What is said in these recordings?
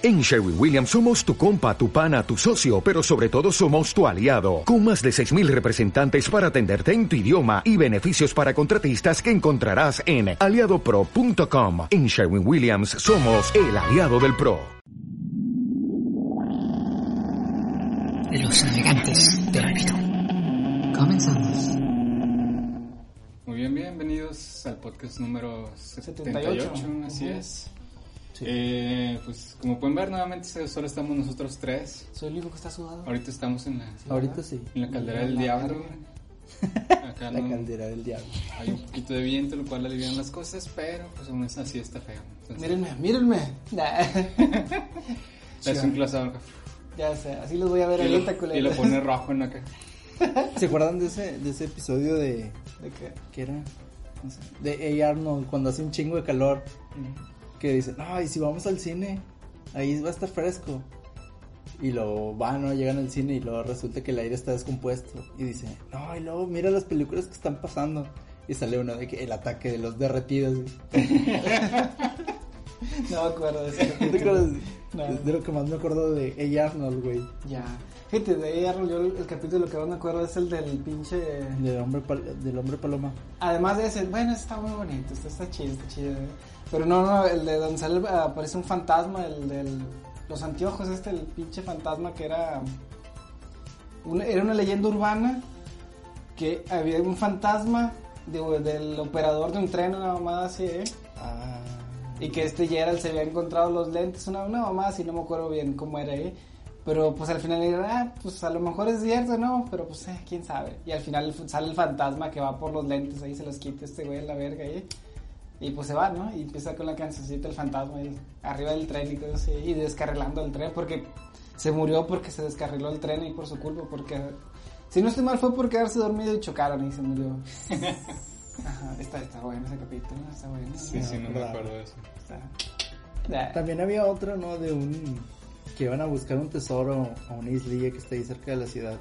En Sherwin Williams somos tu compa, tu pana, tu socio, pero sobre todo somos tu aliado, con más de 6.000 representantes para atenderte en tu idioma y beneficios para contratistas que encontrarás en aliadopro.com. En Sherwin Williams somos el aliado del PRO. Los navegantes del olvido. Comenzamos. Muy bien, bienvenidos al podcast número 78, 78, así es. Eh, pues como pueden ver, nuevamente solo estamos nosotros tres. Soy el único que está sudado. Ahorita estamos en la, Ahorita sí. en la caldera del La diablo. Acá La no- caldera del diablo. hay un poquito de viento, lo cual alivian las cosas, pero pues aún es así está feo. Entonces, Mírenme, mírenme. Nah. hace un close-up ya sé, así los voy a ver y, ahorita, lo, y lo pone rojo en acá. ¿Se acuerdan de ese, de ese episodio de. ¿De qué? ¿Qué era? No sé, de A. Arnold cuando hace un chingo de calor. Que dice, no, y si vamos al cine, ahí va a estar fresco. Y luego van, ¿no? Llegan al cine y luego resulta que el aire está descompuesto. Y dice, no, y luego mira las películas que están pasando. Y sale uno de que el ataque de los derretidos. No me acuerdo de eso. ¿No te acuerdas? No. Es de lo que más me acuerdo de A. Arnold, güey. Ya. Fíjate, de ahí Arnold, yo el, el capítulo que más me acuerdo es el del pinche. Del hombre, pal- del hombre paloma. Además de ese, bueno, está muy bonito, está, está chido, está chido. eh. Pero no, no, el de donde sale, aparece un fantasma, el del. Los anteojos, este, el pinche fantasma que era. una- era una leyenda urbana que había un fantasma de- del operador de un tren, una mamada así, ¿eh? Ah. Y que este Gerald se había encontrado los lentes, una, una mamá así, no me acuerdo bien cómo era ahí. Pero pues al final era, ah, pues a lo mejor es cierto, ¿no? Pero pues eh, quién sabe. Y al final sale el fantasma que va por los lentes, ahí se los quita este güey a la verga ahí. Y pues se va, ¿no? Y empieza con la cancioncita el fantasma ahí, arriba del tren y todo así, y descarrilando el tren porque se murió porque se descarriló el tren y por su culpa, porque si no estoy mal fue por quedarse dormido y chocaron y se murió. Ajá, está, está bueno ese capítulo, está bueno. Sí, sí, no me acuerdo de eso. Está-. También había otro, ¿no? De un... Que iban a buscar un tesoro a una islilla que está ahí cerca de la ciudad.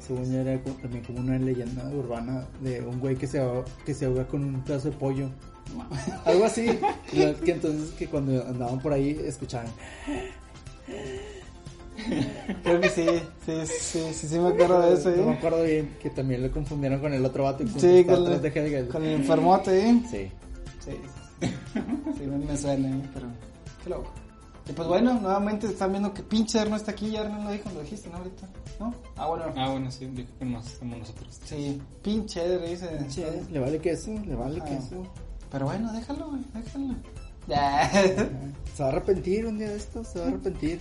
Según yo era también como una leyenda urbana de un güey que se ahoga, que se ahoga con un pedazo de pollo. Algo así. Que entonces que cuando andaban por ahí escuchaban. Creo que sí, sí, sí, sí, sí me acuerdo de eso, No me ¿eh? acuerdo bien, que también lo confundieron con el otro vato. Sí, con, el, con el enfermote, ¿eh? Sí. Sí, sí, sí, me, me suena, ¿eh? Pero, qué loco. Y pues bueno, nuevamente están viendo que pinche Erno está aquí, ya Erno lo dijo, lo dijiste, ¿no? Ahorita, ¿no? Ah, bueno. Ah, bueno, sí, dijo que somos nosotros. Sí, pinche Eder, dice. Le vale queso, le vale queso. Pero bueno, déjalo, güey, déjalo. Se va a arrepentir un día de esto, se va a arrepentir.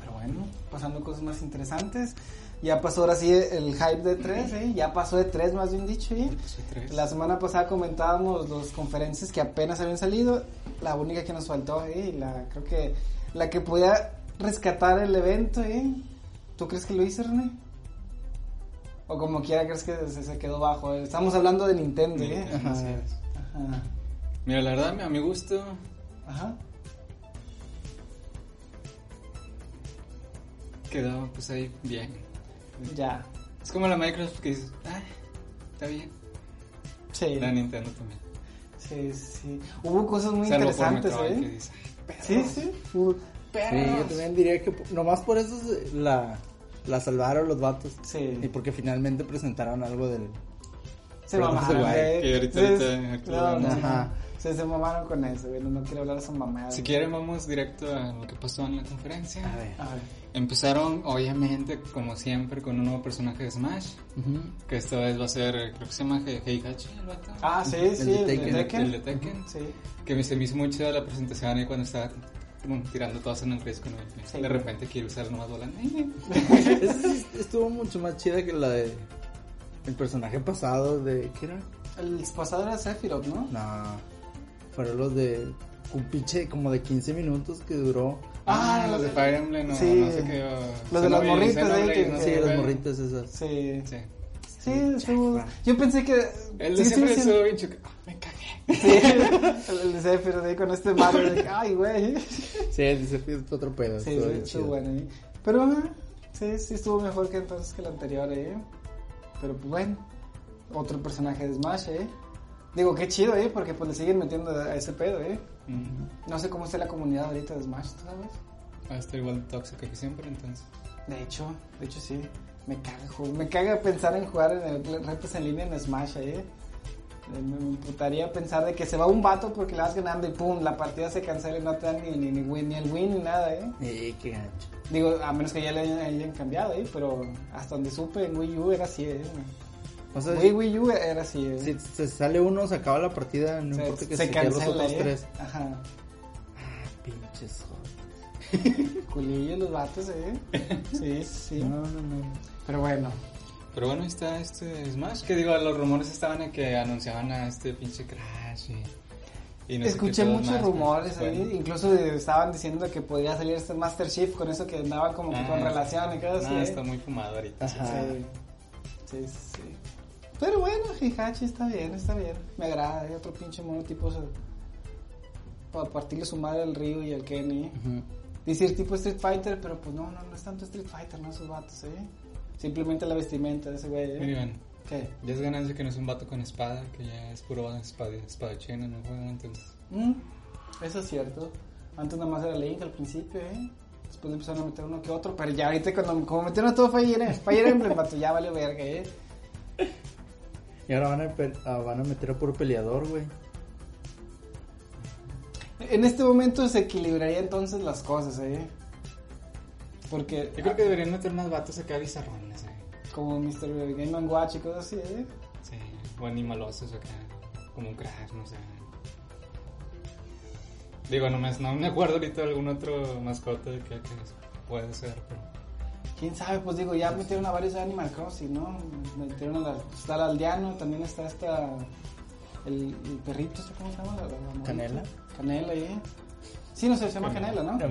Pero bueno, pasando cosas más interesantes. Ya pasó ahora sí el hype de tres, ¿eh? Ya pasó de tres, más bien dicho, ¿eh? La semana pasada comentábamos las conferencias que apenas habían salido. La única que nos faltó, ¿eh? La, creo que la que podía rescatar el evento, ¿eh? ¿Tú crees que lo hizo, René? O como quiera, crees que se, se quedó bajo. Estamos hablando de Nintendo, ¿eh? Es. Ajá. Mira, la verdad, a mi gusto, Ajá. quedó pues ahí bien. Ya. Es como la Microsoft que dices, ay, está bien. Sí. La Nintendo también. Sí, sí. Hubo cosas muy Salvo interesantes, que ¿eh? dices, "Ay, Sí, sí. Hubo Sí, perros. yo también diría que nomás por eso se- la, la salvaron los vatos. Sí. Y porque finalmente presentaron algo del... Se mamaron, güey. que ahorita-. Ajá. Sí, se mamaron con eso, güey. No, no quiero hablar de esa mamada. Si quieren vamos directo a lo que pasó en la conferencia. A ver. A ver. Empezaron, obviamente, como siempre, con un nuevo personaje de Smash. Ujú. Que esta vez va a ser, creo que se llama He- Heihachi, el vato. Ah, sí, El sí, de el de Tekken. El de Tekken. Sí. Que me, se me hizo muy chida la presentación ahí cuando estaba como, tirando todas en el riesgo. ¿no? Sí. De repente quiere usar nomás sí estuvo mucho más chida que la de... El personaje pasado de... ¿Qué era? El pasado era Sephiroth, ¿no? No. Fueron los de... Un pinche como de 15 minutos que duró. Ah, Ah, los de Fire Emblem, no, sí. no sé qué. uh, Los de las morritas, eh, Sí, las morritas esas. Sí. Sí. Sí, estuvo. Yo pensé que. El de sí, siempre sí, estuvo bien chocado. Ah, me cagué. Sí, el de Sephiroth ahí con este Mario. de que, Ay, güey. Sí, el desafío es otro pedo. Sí, estuvo bueno. ¿eh? Pero ah, sí, sí estuvo mejor que entonces que el anterior, ¿eh? Pero pues bueno, otro personaje de Smash, ¿eh? Digo, qué chido, ¿eh? Porque pues le siguen metiendo a ese pedo, ¿eh? Mm. No sé cómo está la comunidad ahorita de Smash, ¿tú ¿sabes? Va a estar igual de tóxica que siempre, entonces. De hecho, de hecho sí. Me caga, me caga pensar en jugar en el- retos en línea en Smash, ¿eh? Me, me imputaría pensar de que se va un vato porque le vas ganando y pum, la partida se cancela y no te dan ni, ni, ni, win, ni el win ni nada, ¿eh? Eh, qué gancho. Digo, a menos que ya le hayan, hayan cambiado, ¿eh? Pero hasta donde supe en Wii U era así, ¿eh? O sea, Wii, Wii U era así, ¿eh? si se sale uno, se acaba la partida, no se, importa que se se, queden los cancela, otros ¿eh? tres. Ajá. Ah, pinches joder. Culillos los vatos, ¿eh? Sí, sí. No, no, no. Pero bueno. Pero bueno, ahí está este Smash. Que digo, los rumores estaban en que anunciaban a este pinche Crash y. y no sé Escuché muchos más, rumores ahí, bueno. incluso estaban diciendo que podría salir este Master Chief con eso que andaba como que Ah, con relación y cosas así. Está muy fumado ahorita. sí. Ajá. Sí. sí. Pero bueno, Hihachi está bien, está bien. Me agrada, hay otro pinche mono tipo para partirle su madre al Ryu y al Kenny. Ujú. Decir tipo Street Fighter, pero pues no, no, no es tanto Street Fighter, no esos vatos, ¿eh? Simplemente la vestimenta de ese güey, ¿eh? Miren, ¿Qué? ya es ganancia que no es un vato con espada, que ya es puro espada, espadachín en el juego, entonces. Mm, eso es cierto. Antes nada más era Link al principio, ¿eh? Después le empezaron a meter uno que otro, pero ya ahorita cuando como metieron a todo Fire, Em- Fire Emblem, vato, ya vale verga, ¿eh? Y ahora van a, ah, van a meter a puro peleador, güey. En este momento se equilibraría entonces las cosas, ¿eh? Porque Yo creo que deberían meter más vatos acá bizarrones, eh. como Mr. Game and Watch y cosas así, ¿eh? Sí, o animalosos acá, como un Crash, no sé. Digo, no me, no me acuerdo ahorita de algún otro mascota que, que puede ser, pero. Quién sabe, pues digo, ya metieron a varios de Animal Crossing, ¿no? Metieron a la, está el aldeano, también está esta el, el perrito, ¿este ¿cómo se llama? La- la- la monita. Canela. Canela, ¿eh? Sí, no sé, se llama Canela, ¿no? Sé,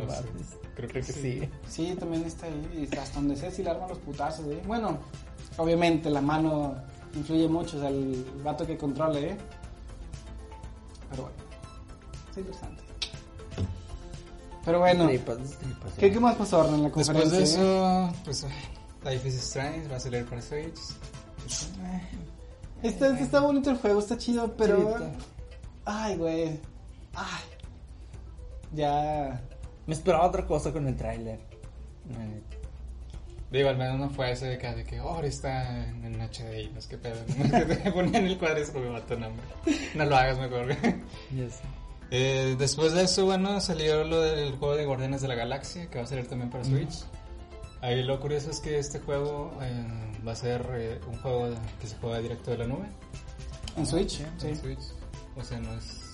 Creo que sí. sí. Sí, también está ahí. Y hasta donde sé, sí le arman los putazos, ¿eh? Bueno, obviamente la mano influye mucho, o sea, el vato que controle, ¿eh? Pero bueno, es interesante. Pero bueno, Tripas, tripas, ¿qué, qué más pasó en la conferencia? Después de eh? eso, pues, ay, Life is Strange va a salir para Switch. Pues, eh, Está, está bonito el juego, está chido, pero... Ay, güey. Ay. Ya... Me esperaba otra cosa con el tráiler. Digo, al menos no fue ese de que, de que oh, ahora está en, en HD y no es que pedo. No es que te ponían el cuadro y se me mató, no, hombre. no lo hagas mejor. Ya sé. Eh, después de eso, bueno, salió lo del juego de Guardianes de la Galaxia, que va a salir también para Switch. Ahí lo curioso es que este juego eh, va a ser eh, un juego que se juega directo de la nube. ¿En Switch? Sí. En Switch. O sea, no es...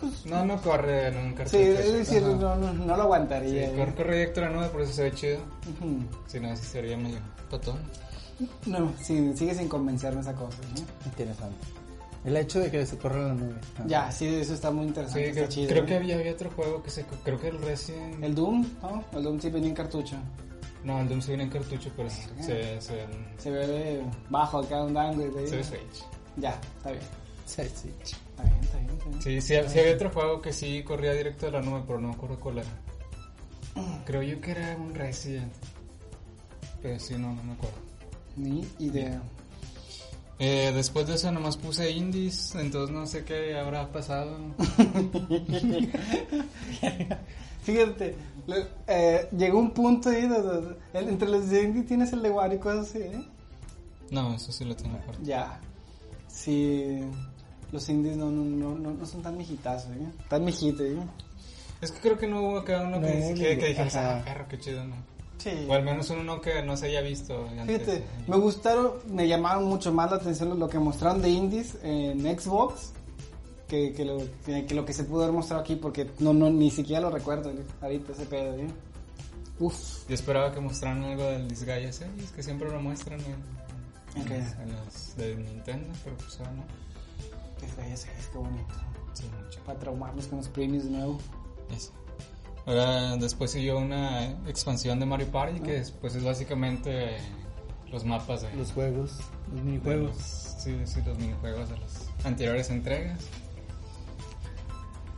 Pues, No, no corre en un sí, cartucho. es decir, no, no, no lo aguantaría. Sí, ¿eh? corre, corre directo a la nube, por eso se ve chido. Si no, así sería medio patón. No, sí, sigue sin convencerme esa cosa. ¿no? Interesante. El hecho de que se corra la nube. Ah. Ya, sí, eso está muy Sí, interesante. está creo, chido. creo ¿eh? que había, había otro juego que se... Creo que el Resident... El Doom, ¿no? El Doom sí venía en cartucho. No, el Doom se viene en cartucho, pero se, se, Se ve bajo acá, un downgrade ahí. se ve Switch. Ya, está bien. Sí, sí. Está bien, está bien. Está bien. Sí, sí, sí había otro juego que sí corría directo de la nube, pero no me acuerdo cuál era. Creo yo que era un Resident. Pero sí, no, no me acuerdo. Ni idea. Eh, después de eso nomás puse indies, entonces no sé qué habrá pasado. Fíjate, eh, llegó un punto ahí donde, entre los indie tienes el de Wario y cosas así, ¿eh? No, eso sí lo tengo aparte. Ya. Sí, los indies no, no, no, no, son tan mijitazos, ¿eh? Tan mijitos, ¿eh? Es que creo que no hubo acá uno que, que, que dijeras, ajá. ah, perro, qué chido, ¿no? Sí. O al menos uno que no se haya visto antes. Fíjate, eh. me gustaron, me llamaron mucho más la atención lo que mostraron de indies en Xbox que, que, lo, que, que lo que se pudo haber mostrado aquí, porque no, no, ni siquiera lo recuerdo ¿eh? ahorita ese pedo, ¿eh? Uf, Yo esperaba que mostraran algo del Disgaea 6, que siempre lo muestran en, Ok. en los de Nintendo, pero pues ahora no. Es que ya sé, es que bonito. Sí, mucho. Para traumarnos con los premios de nuevo. Eso. Ahora, después siguió una expansión de Mario Party, que después es básicamente los mapas de Los juegos, los minijuegos. los, sí, sí, los minijuegos de las anteriores entregas.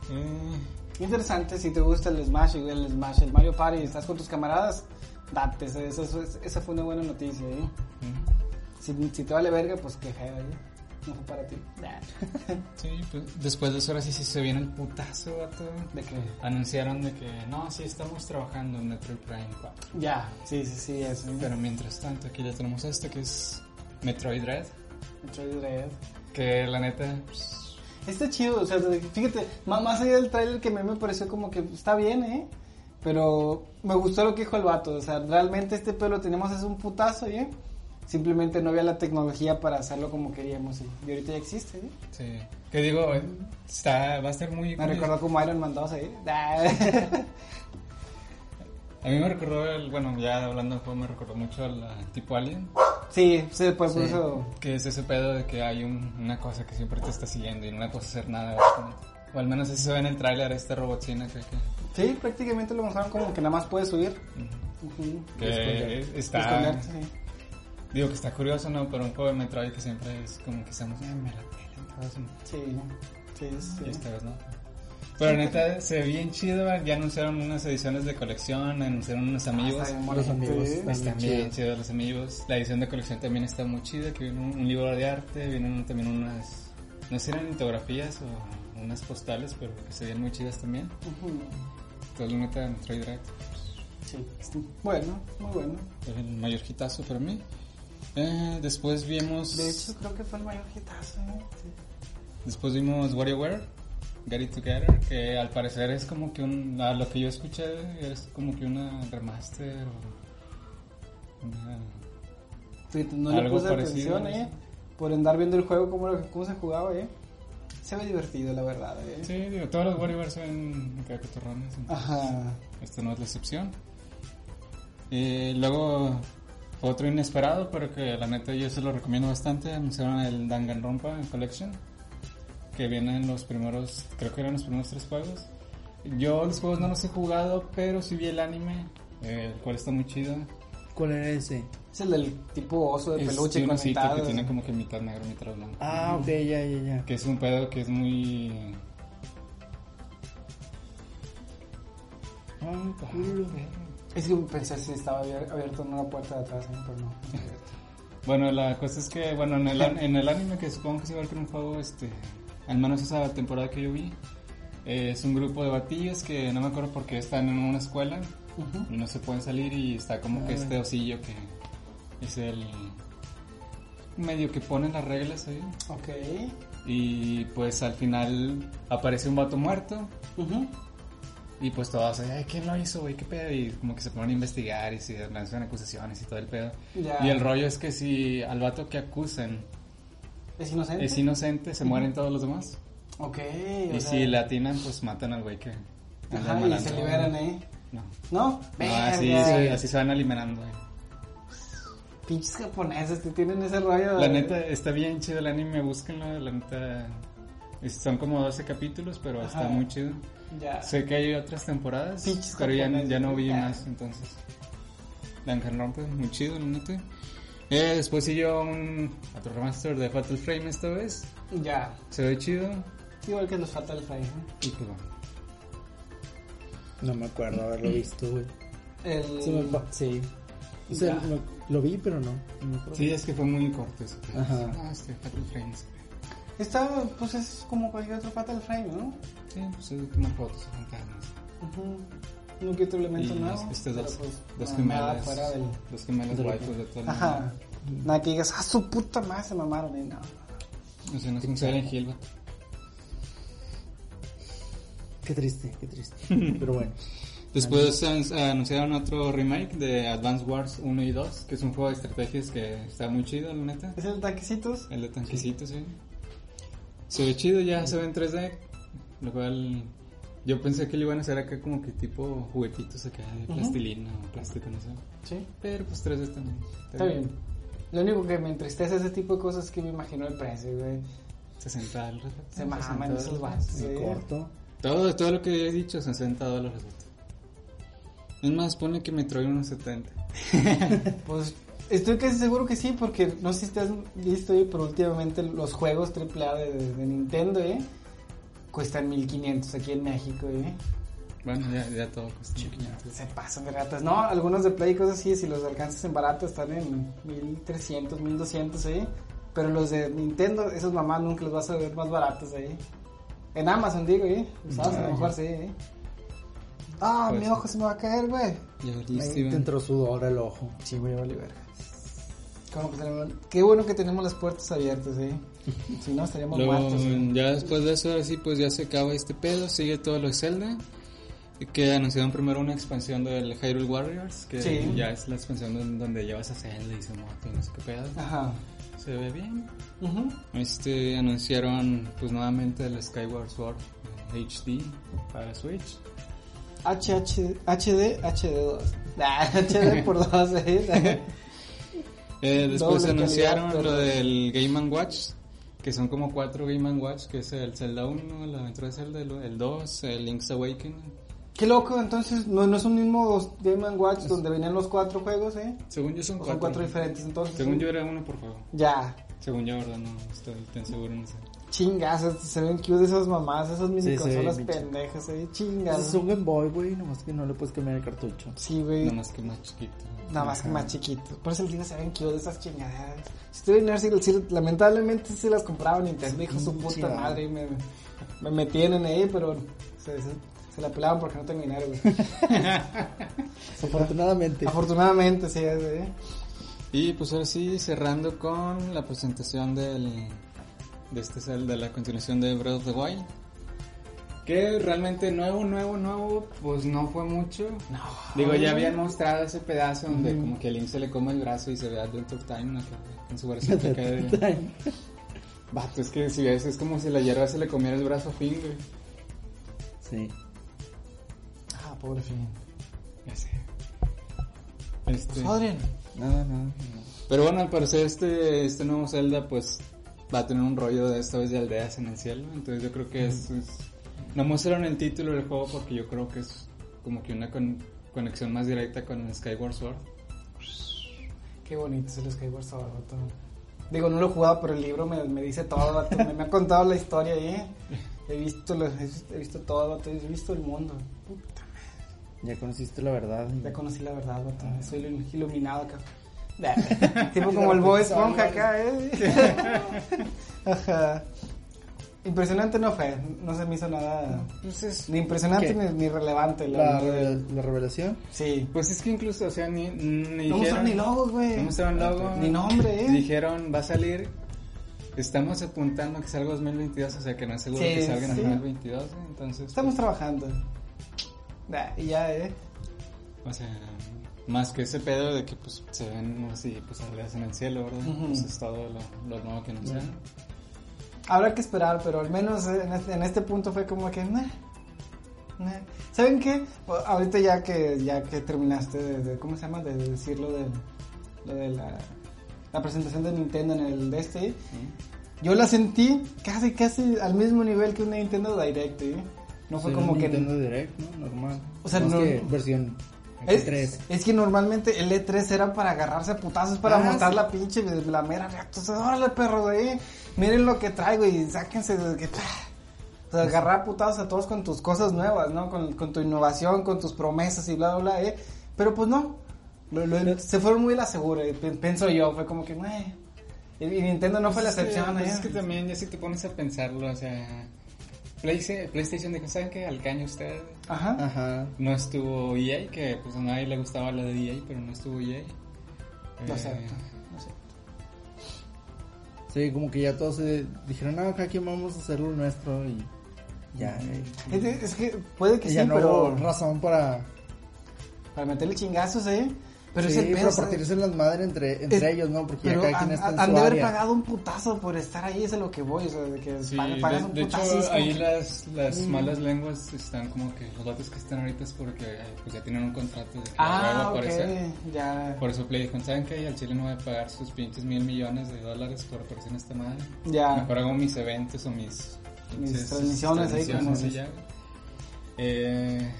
Eh, Interesante, si te gusta el Smash, el Smash, el Mario Party y estás con tus camaradas, date, esa, esa, esa fue una buena noticia, ¿eh? mm. Si, si te vale verga, pues qué feo, ¿eh? No fue para ti. Sí, pues después de eso ahora sí, sí se viene el putazo, vato. ¿De qué? Anunciaron de que no, sí estamos trabajando en Metroid Prime 4. Ya, sí, sí, sí, eso. Pero mientras tanto, aquí ya tenemos este que es Metroid Dread. Metroid Dread. Que la neta, pues, Está chido, o sea, fíjate, má- más allá del trailer que a mí me pareció como que está bien, ¿eh? Pero me gustó lo que dijo el vato, o sea, realmente este pelo tenemos es un putazo, ¿eh? Simplemente no había la tecnología para hacerlo como queríamos, ¿eh? y ahorita ya existe, ¿eh? sí. Que digo, está, va a ser muy... Me recordó como Iron Man 2 ahí. A mí me recordó, el, bueno, ya hablando de juego, me recordó mucho al tipo Alien. sí, sí, pues por Sí. eso... Que es ese pedo de que hay un- una cosa que siempre te está siguiendo y no le puedes hacer nada, básicamente. O al menos así se ve en el tráiler este robotcina que, que, Sí, prácticamente lo mostraron como que nada más puedes subir. Ujú. que está... Esconderte, sí. Digo que está curioso, ¿no? Pero un juego de Metroid que siempre es como que estamos, "Eh, me la todos", Sí, sí, sí. y esta vez no. Pero neta, se ve bien chido, ya anunciaron unas ediciones de colección, anunciaron unos amigos. Está bien Los amigos sí. están bien bien chidos. los amigos. La edición de colección también está muy chida, que viene un, un libro de arte, vienen también unas, no sé si eran litografías o unas postales, pero que se ven muy chidas también. Ujú. Entonces, la neta, Metroid Dread Sí, está bueno, muy bueno. es el mayor hitazo para mí. Eh, después vimos... De hecho, creo que fue el mayor hitazo, ¿eh? Sí. Después vimos WarioWare, Get It Together, que al parecer es como que un, a lo que yo escuché es como que una remaster o una- Fíjate, no le Algo puse parecido, atención. ¿eh? Por andar viendo el juego, cómo, lo- cómo se jugaba, ¿eh? Se ve divertido, la verdad, ¿eh? Sí, digo, todos los WarioWare son acá cotorrones, entonces Ajá. esta no es la excepción. Y luego otro inesperado, pero que la neta yo se lo recomiendo bastante, anunciaron el Danganronpa Collection, que vienen los primeros, creo que eran los primeros tres juegos. Yo los juegos no los he jugado, pero sí vi el anime, el cual está muy chido. ¿Cuál era ese? Es el del tipo oso de Es peluche conectado. que tiene como que mitad negro, mitad blanco. Ah, ok, ya, ya, ya. Que es un pedo que es muy... Cool. Es que pensé si estaba abier- abierto en una puerta de atrás, ¿eh? pero no. Bueno, la cosa es que, bueno, en el, en el anime, que supongo que que en un juego, este, al menos esa temporada que yo vi, eh, es un grupo de batillos que no me acuerdo por qué están en una escuela y no se pueden salir y está como que Ah. este osillo que es el medio que pone las reglas ahí Ok. y pues al final aparece un vato muerto. Y pues todos, ay, ¿quién lo hizo, güey? ¿Qué pedo? Y como que se ponen a investigar y se lanzan acusaciones y todo el pedo. Ya. Y el rollo es que si al vato que acusen ¿Es inocente? es inocente, se mueren todos los demás. Ok. Y o sea, si le atinan, pues matan al güey que... Ajá, y se liberan, ¿eh? No. ¿No? No, así, se- así se van alimenando. güey. Pinches japoneses que tienen ese rollo. La neta, está bien chido el anime, búsquenlo. La neta, son como 12 capítulos, pero está Ajá. muy chido. Ya. Sé que hay otras temporadas, Pinches pero ya, ya no vi más, entonces. Danganronpa, muy chido, la neta. Eh, después siguió un otro remaster de Fatal Frame esta vez. Ya. Se ve chido. Igual que los Fatal Frame. ¿eh? Y pues bueno. No me acuerdo haberlo visto, güey. El... Sí, me pa- sí. O sea, lo, lo vi, pero no. no. Sí, es que fue muy corto eso. Ajá. Ah, este Fatal Frame. Sí. Está, pues es como cualquier otro Fatal Frame, ¿no? Sí, pues es tomar fotos, fantasmas. Ujú. No que otro elemento Y nuevo. este dos, pues, dos no, gemelas. nada fuera del... Dos gemelas de waifus de todo el Ajá. mundo. Nada que digas, ah, su puta madre se mamaron, ¿eh? No. O sea, no es un Silent Hill. Qué triste, qué triste. pero bueno. Después an- anunciaron otro remake de Advance Wars 1 y 2, que es un juego de estrategias que está muy chido, la neta. ¿Es el taquecitos? El de tanquecitos, sí. Se ve chido, ya se ve en 3D. Lo cual yo pensé que le iban a hacer acá como que tipo juguetitos acá de plastilina o plástico, no sé. Sí. Pero pues 3D también. Está bien. Lo único que me entristece ese tipo de cosas es que me imagino el precio, güey. 60 dólares. Se 60 maman esos dólares. vatos, güey. corto. Todo, todo lo que he dicho, 60 dólares. Es más, pone que me trae unos 70. Pues estoy casi seguro que sí, porque no sé si te has visto, eh, pero últimamente los juegos AAA de, de Nintendo, ¿eh? Cuestan 1500 aquí en México, ¿eh? Bueno, ya, ya todo cuesta 1500. Se pasan de ratas. No, algunos de Play y cosas así, si los alcanzas en barato están en 1300, 1200, ¿eh? Pero los de Nintendo, esos mamás nunca los vas a ver más baratos ahí. En Amazon, digo, ¿eh? Usados a lo mejor sí, ¿eh? Ah, Pues mi sí. ojo se me va a caer, güey. Ya valiste, te entró sudor el ojo. Sí, güey, vale verga. ¿Cómo que tenemos- Qué bueno que tenemos las puertas abiertas, ¿eh? Si no, estaríamos Luego, muertos. ¿eh? ya después de eso, ahora sí, pues ya se acaba este pedo, sigue todo lo de Zelda. Que anunciaron primero una expansión del Hyrule Warriors, que Sí. ya es la expansión don- donde llevas a Zelda y se moto y no sé qué pedo. Ajá. Se ve bien. Ujú. Este, anunciaron pues nuevamente el Skyward Sword HD para Switch. HH, HD, HD2. Nah, HD por dos, ¿eh? Eh, después anunciaron lo del Game Watch, que son como cuatro Game Watch, que es el Zelda 1, la aventura de Zelda, el el 2, el Link's Awakening. Qué loco, entonces, no, no es un mismo Game Watch donde venían los cuatro juegos, ¿eh? Según yo son cuatro. son cuatro diferentes, entonces. Según yo era uno por juego. Ya. Según yo, verdad, no estoy tan seguro, no sé. Chingas, se ven cute esas mamás, esas mini Sí, se consolas ven pendejas, ¿eh? Ese Chingas. es un Game Boy, güey, nomás que no le puedes cambiar el cartucho. Sí, güey. Nada más que más chiquito. Nada más que más chiquitos. Por eso les digo, se ven cute esas chingaderas. Si estuviera en sí, lamentablemente sí las compraba Nintendo, hijo su puta chingada. madre. Y me, me metían en ahí, pero se, se, se la pelaban porque no tengo dinero, güey. Afortunadamente. Afortunadamente, sí, es, güey. Y pues ahora sí, cerrando con la presentación del, de este Zelda, de la continuación de Breath of the Wild. Que realmente nuevo, nuevo, nuevo, pues no fue mucho. No. Digo, ya habían mostrado ese pedazo donde como que a Link se le come el brazo y se ve a Dr. Time acá, en su brazo acá de... Vato, es que si ves, es como si la hierba se le comiera el brazo a Finn, güey. Sí. Ah, pobre fin. Ya sé. Este... Adrian. Nada, nada. Pero bueno, al parecer este, este nuevo Zelda pues va a tener un rollo de esta vez de aldeas en el cielo. Entonces yo creo que es, es- No mostraron el título del juego porque yo creo que es como que una con- conexión más directa con el Skyward Sword. Qué bonito es el Skyward Sword, vato. Digo, no lo he jugado, pero el libro me, me dice todo, vato. Me, me ha contado la historia ahí. He visto, lo- he visto todo, vato. He visto el mundo. Puta, Ya conociste la verdad. ya conocí la verdad, vato. Soy il- iluminado acá. Tipo como el Bob Esponja acá, eh. Ajá. Impresionante no fue, no se me hizo nada Pues es, ni impresionante ni, ni relevante. La, La, la revelación. Sí. pues es que incluso, o sea, ni, ni No mostraron ni logos, güey. No mostraron logo. Ni nombre, eh. Dijeron, va a salir... Estamos apuntando a que salga 2022, o sea que no es seguro Sí, que salga en sí. 2022, ¿eh? entonces... Estamos trabajando. Nah, y ya, eh. O sea, más que ese pedo de que pues se ven así, pues aldeas en el cielo, ¿verdad? Ujú. Pues es todo lo, lo nuevo que anunciaron. Habrá que esperar, pero al menos eh, en este, en este punto fue como que, nah, nah. ¿Saben qué? Ahorita ya que ya que terminaste de, de- ¿cómo se llama? De, decir lo de, lo de la, la presentación de Nintendo en el de este, yo la sentí casi, casi al mismo nivel que una Nintendo Direct, ¿eh? No fue Sí, como que... Nintendo Direct, ¿no? Normal. O sea, Más no- que versión Es, X3. es que normalmente el E3 era para agarrarse a putazos, para Ah, mostrar sí. la pinche, la mera reacción. Órale, perro, güey. Miren lo que traigo y sáquense de que. O sea, agarrar a putazos a todos con tus cosas nuevas, ¿no? Con, con tu innovación, con tus promesas y bla, bla, bla, ¿eh? Pero pues no. Lo- lo- se fueron muy a la segura, eh, pi- pienso yo. Fue como que, "Meh". Y, Nintendo no fue la Pues, excepción, pues ¿eh? es que también ya si te pones a pensarlo, o sea, PlayStation dijo, ¿saben qué? Al caño usted. Ajá. Ajá. No estuvo EA, que pues a nadie le gustaba la de EA, pero no estuvo EA. Lo Eh, acepto. lo acepto. Sí, como que ya todos se dijeron, no, acá aquí vamos a hacer lo nuestro y ya. eh. Es, es que puede que Y sí, ya no pero. hubo razón para, Para meterle chingazos, ¿eh? Pero sí, es el pedo, partirse las madres entre, entre Es- ellos, ¿no? Porque ya Pero cada han, quien está en han su de haber área. pagado un putazo por estar ahí, es a lo que voy, o sea, de que Sí, pag- pagas de, un de putazo. hecho ahí que- las, las Mm. malas lenguas están como que los datos que están ahorita es porque eh, pues ya tienen un contrato de que Ah, va a ok, aparecer. ya, Por eso Play dijo, ¿saben qué? Al Chile no voy a pagar sus pinches mil millones de dólares por aparecer en esta madre. ya. Mejor hago mis eventos o mis... Mis pinches transmisiones ahí como- transmisiones ya. Eh,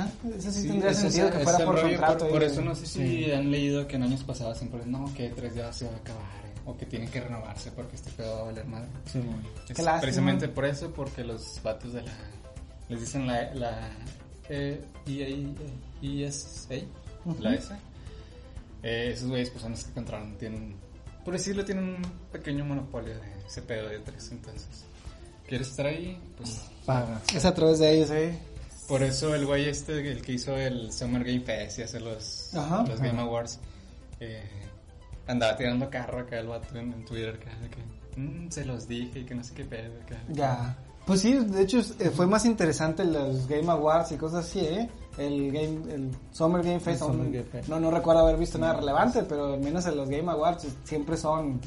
Ah, eso sí, sí, tendría ese sentido que fuera por contrato. Por, por eso no sé si Sí. han leído que en años pasados siempre no, que 3 ya se va a acabar eh, o que tienen que renovarse porque este pedo va a valer madre. Sí. Es precisamente por eso, porque los vatos de la. Les dicen la. la eh, EA, ESA, la Ujú. S. Eh, esos güeyes, pues son los que controlan, tienen por decirlo, tienen un pequeño monopolio de ese pedo de tres. Entonces, ¿quieres estar ahí? Pues Paga. Es a través de ellos, ¿eh? Por eso el güey este, el que hizo el Summer Game Fest y hace los, Ajá. los Game Awards, eh, andaba tirando carro acá el vato en, en Twitter, acá, de que "Mm, se los dije y que no sé qué pedo. acá". Ya. Pues sí, de hecho eh, fue más interesante los Game Awards y cosas así, ¿eh? El Game, el Summer Game Fest, El Summer aún Game Fest. no, no recuerdo haber visto nada relevante, pero al menos en los Game Awards siempre son,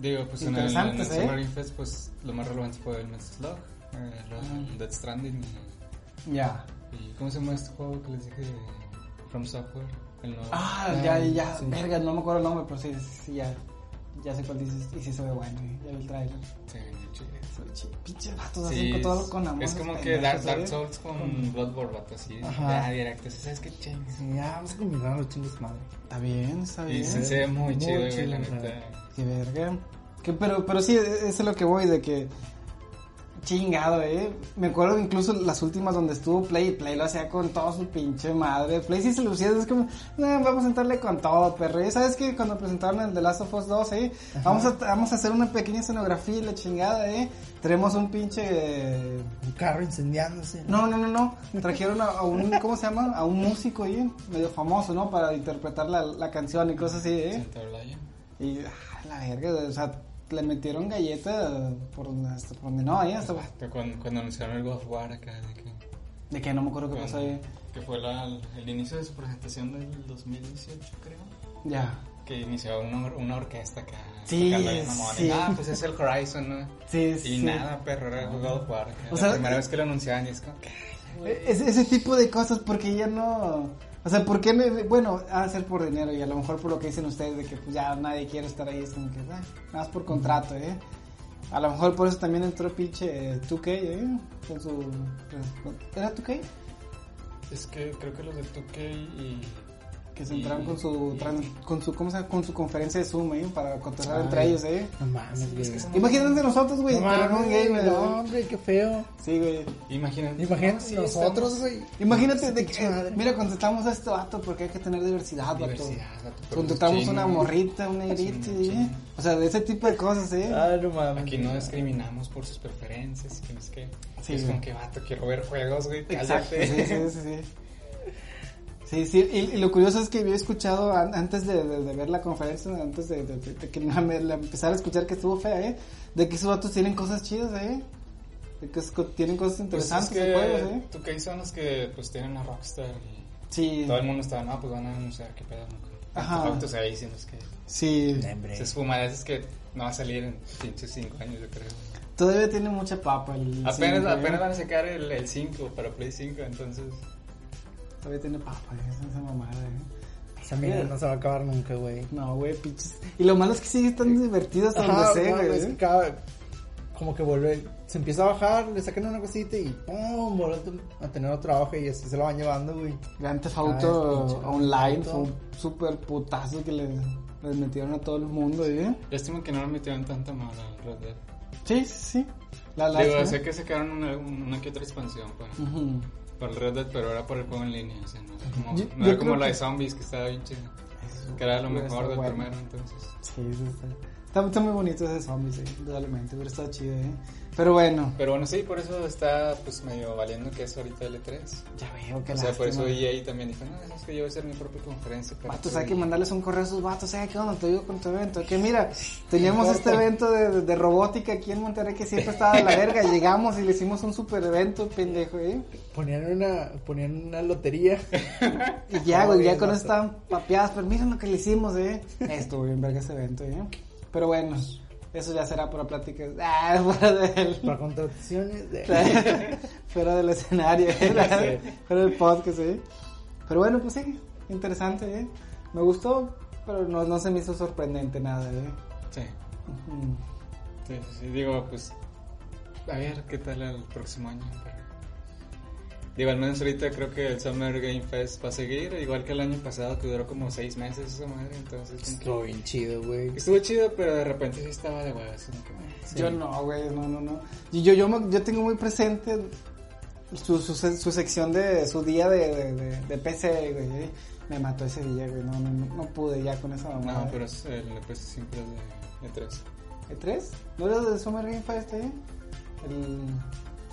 Digo, pues en el, en el Interesantes, ¿eh? Summer Game Fest, pues lo más relevante fue el Metal Slug, eh, Death Stranding y, ya. y ¿cómo se llama este juego que les dije? From Software, el nuevo. Ah, ya, ya, sí. verga, no me acuerdo el nombre, pero sí, sí, ya, ya sé cuál dices, y sí se ve bueno, ya el trailer. Sí, chido. Pinches vatos Sí, hacen todo con amor. es como que Dark, Dark. Souls con Bloodborne, vato, así. Ajá. Ya, directo. ¿Sabes qué chingas? Sí, ya, vamos a combinar los chingos madre. Está bien, está bien. Y sí se ve muy, Muy chido, güey, la neta. Qué verga. Que, pero, pero sí, eso es lo que voy, de que chingado, eh. Me acuerdo incluso las últimas donde estuvo Play, Play lo hacía con todo su pinche madre. Play sí se lucía, es como, "Nah, vamos a entrarle con todo, perro. Y sabes que cuando presentaron el The Last of Us 2, eh, vamos a, vamos a hacer una pequeña escenografía y la chingada, eh. Tenemos un pinche... eh, Un carro incendiándose. No, no, no, no. Trajeron a, a un, ¿cómo se llama? A un músico ahí, medio famoso, ¿no? Para interpretar la, la canción y cosas así, eh. Y ah, la verga, o sea, le metieron galleta por donde, hasta por donde no, ahí hasta Cuando, cuando anunciaron el God War acá, de que, de que no me acuerdo qué pasó ahí. que fue la, el inicio de su presentación del 2018, creo. Ya. Que inició una, or- una orquesta acá. Sí, sí. Ah, pues es el Horizon, ¿no? Sí, sí. Y sí. nada, perro, era el God of War. acá. O la sea, primera vez que lo anunciaban y es como que... Ese, ese tipo de cosas porque ya no... O sea, ¿por qué me- Bueno, de ser por dinero y a lo mejor por lo que dicen ustedes de que pues ya nadie quiere estar ahí, es como que, ah, nada más por contrato, ¿eh? A lo mejor por eso también entró pinche eh, 2K, ¿eh? Con su... ¿Era 2K? Es que creo que los de 2K y... Que se entraron con su, y- tran- con su, ¿cómo se llama? Con su conferencia de Zoom, ¿eh? Para contestar entre ellos, ¿eh? No mames, güey. Es que Imagínate nosotros, güey, No pero no gamer, no, ¿eh? hombre, qué feo. Sí, güey. Imagínate. Imagínate sí, nosotros, estamos- güey. Imagínate de que, Pinche madre. mira, contestamos a este vato porque hay que tener diversidad, vato. Diversidad, vato, chino, una morrita, un negrito, chino, ¿eh? O sea, de ese tipo de cosas, ¿eh? Ah, no mames. Aquí no discriminamos por sus preferencias, que no es que... Sí, es güey. como que, vato, quiero ver juegos, güey, Exacto, cállate. sí, sí, sí, sí. Sí, sí, y, y lo curioso es que había escuchado an- antes de, de- de ver la conferencia, antes de, de- de- de que la, me- la empezara a escuchar que estuvo fea, ¿eh? De que esos vatos tienen cosas chidas, ¿eh? De que es- tienen cosas Pues interesantes es que de juegos, ¿eh? 2K son los que, pues, tienen a Rockstar y... Sí, Todo el mundo estaba, no, pues van a anunciar qué pedo, ¿no? Ajá. Autos ahí, siendo que sí. Se esfuma esas que no va a salir en pinches 5 años, yo creo. Todavía tiene mucha papa el Apenas, cinco, ¿eh? apenas van a sacar el, el 5 para Play 5, entonces... Todavía tiene papa, ¿eh? esa, mamada, ¿eh? Esa mierda no se va a acabar nunca, güey. No, güey, pinches. Y lo malo es que sigue tan divertido hasta Ajá, donde no, güey. es que cada- como que vuelve, se empieza a bajar, le sacan una cosita y pum, vuelve a tener otro auge y así se lo van llevando, güey. Grand Theft Auto Online fue un super putazo que le, les metieron a todo el mundo, ¿eh? Lástima que no le metieron tanta mala al Red Dead. Sí, sí, sí. La Digo, sé que sacaron una, una que otra expansión para, Ujú. Para el Red Dead, pero era por el juego en línea, o sea, no, era como, Yo- no yo era como la de zombies que estaba bien chida. Eso Que era lo mejor del bueno. primero, entonces. Sí, está, muy bonito ese zombie, sí, indudablemente, pero está chido, ¿eh? Pero bueno, Pero bueno, sí, por eso está pues medio valiendo que es ahorita L3. ya veo que O sea, por eso. EA también dijo, no, es que yo voy a hacer mi propia conferencia. para Vatos, hay que mandarles un correo a esos vatos, ¿eh? ¿Qué onda? Te digo con tu evento. Que mira, teníamos este evento de, de- de robótica aquí en Monterrey que siempre estaba de la verga. Llegamos y le hicimos un super evento, pendejo, ¿eh? Ponían una, ponían una lotería. Y ya, güey, ya con eso estaban papeadas. Pero miren lo que le hicimos, ¿eh? Estuvo bien verga ese evento, ¿eh? Pero bueno, eso ya será para pláticas. Ah, fuera del, para contrataciones. De... fuera del escenario, ¿eh? Fuera del podcast, ¿eh? Pero bueno, pues sí, interesante, ¿eh? Me gustó, pero no, no se me hizo sorprendente nada, ¿eh? Sí, sí, sí, sí, digo, pues, a ver qué tal el próximo año. pero- Digo, al menos ahorita creo que el Summer Game Fest va a seguir, igual que el año pasado que duró como seis meses esa madre, entonces Estuvo bien chido, güey. estuvo chido, pero de repente sí estaba de huevas. eh, Yo no, güey, no, no, no. Y yo, yo, me- yo tengo muy presente su, su, su sección de su día de, de, de, de PC, güey. Me mató ese día, güey. No, no, no, no pude ya con esa mamada. No, pero es, el PC siempre es de E3. ¿E3? ¿No era de Summer Game Fest ahí? El,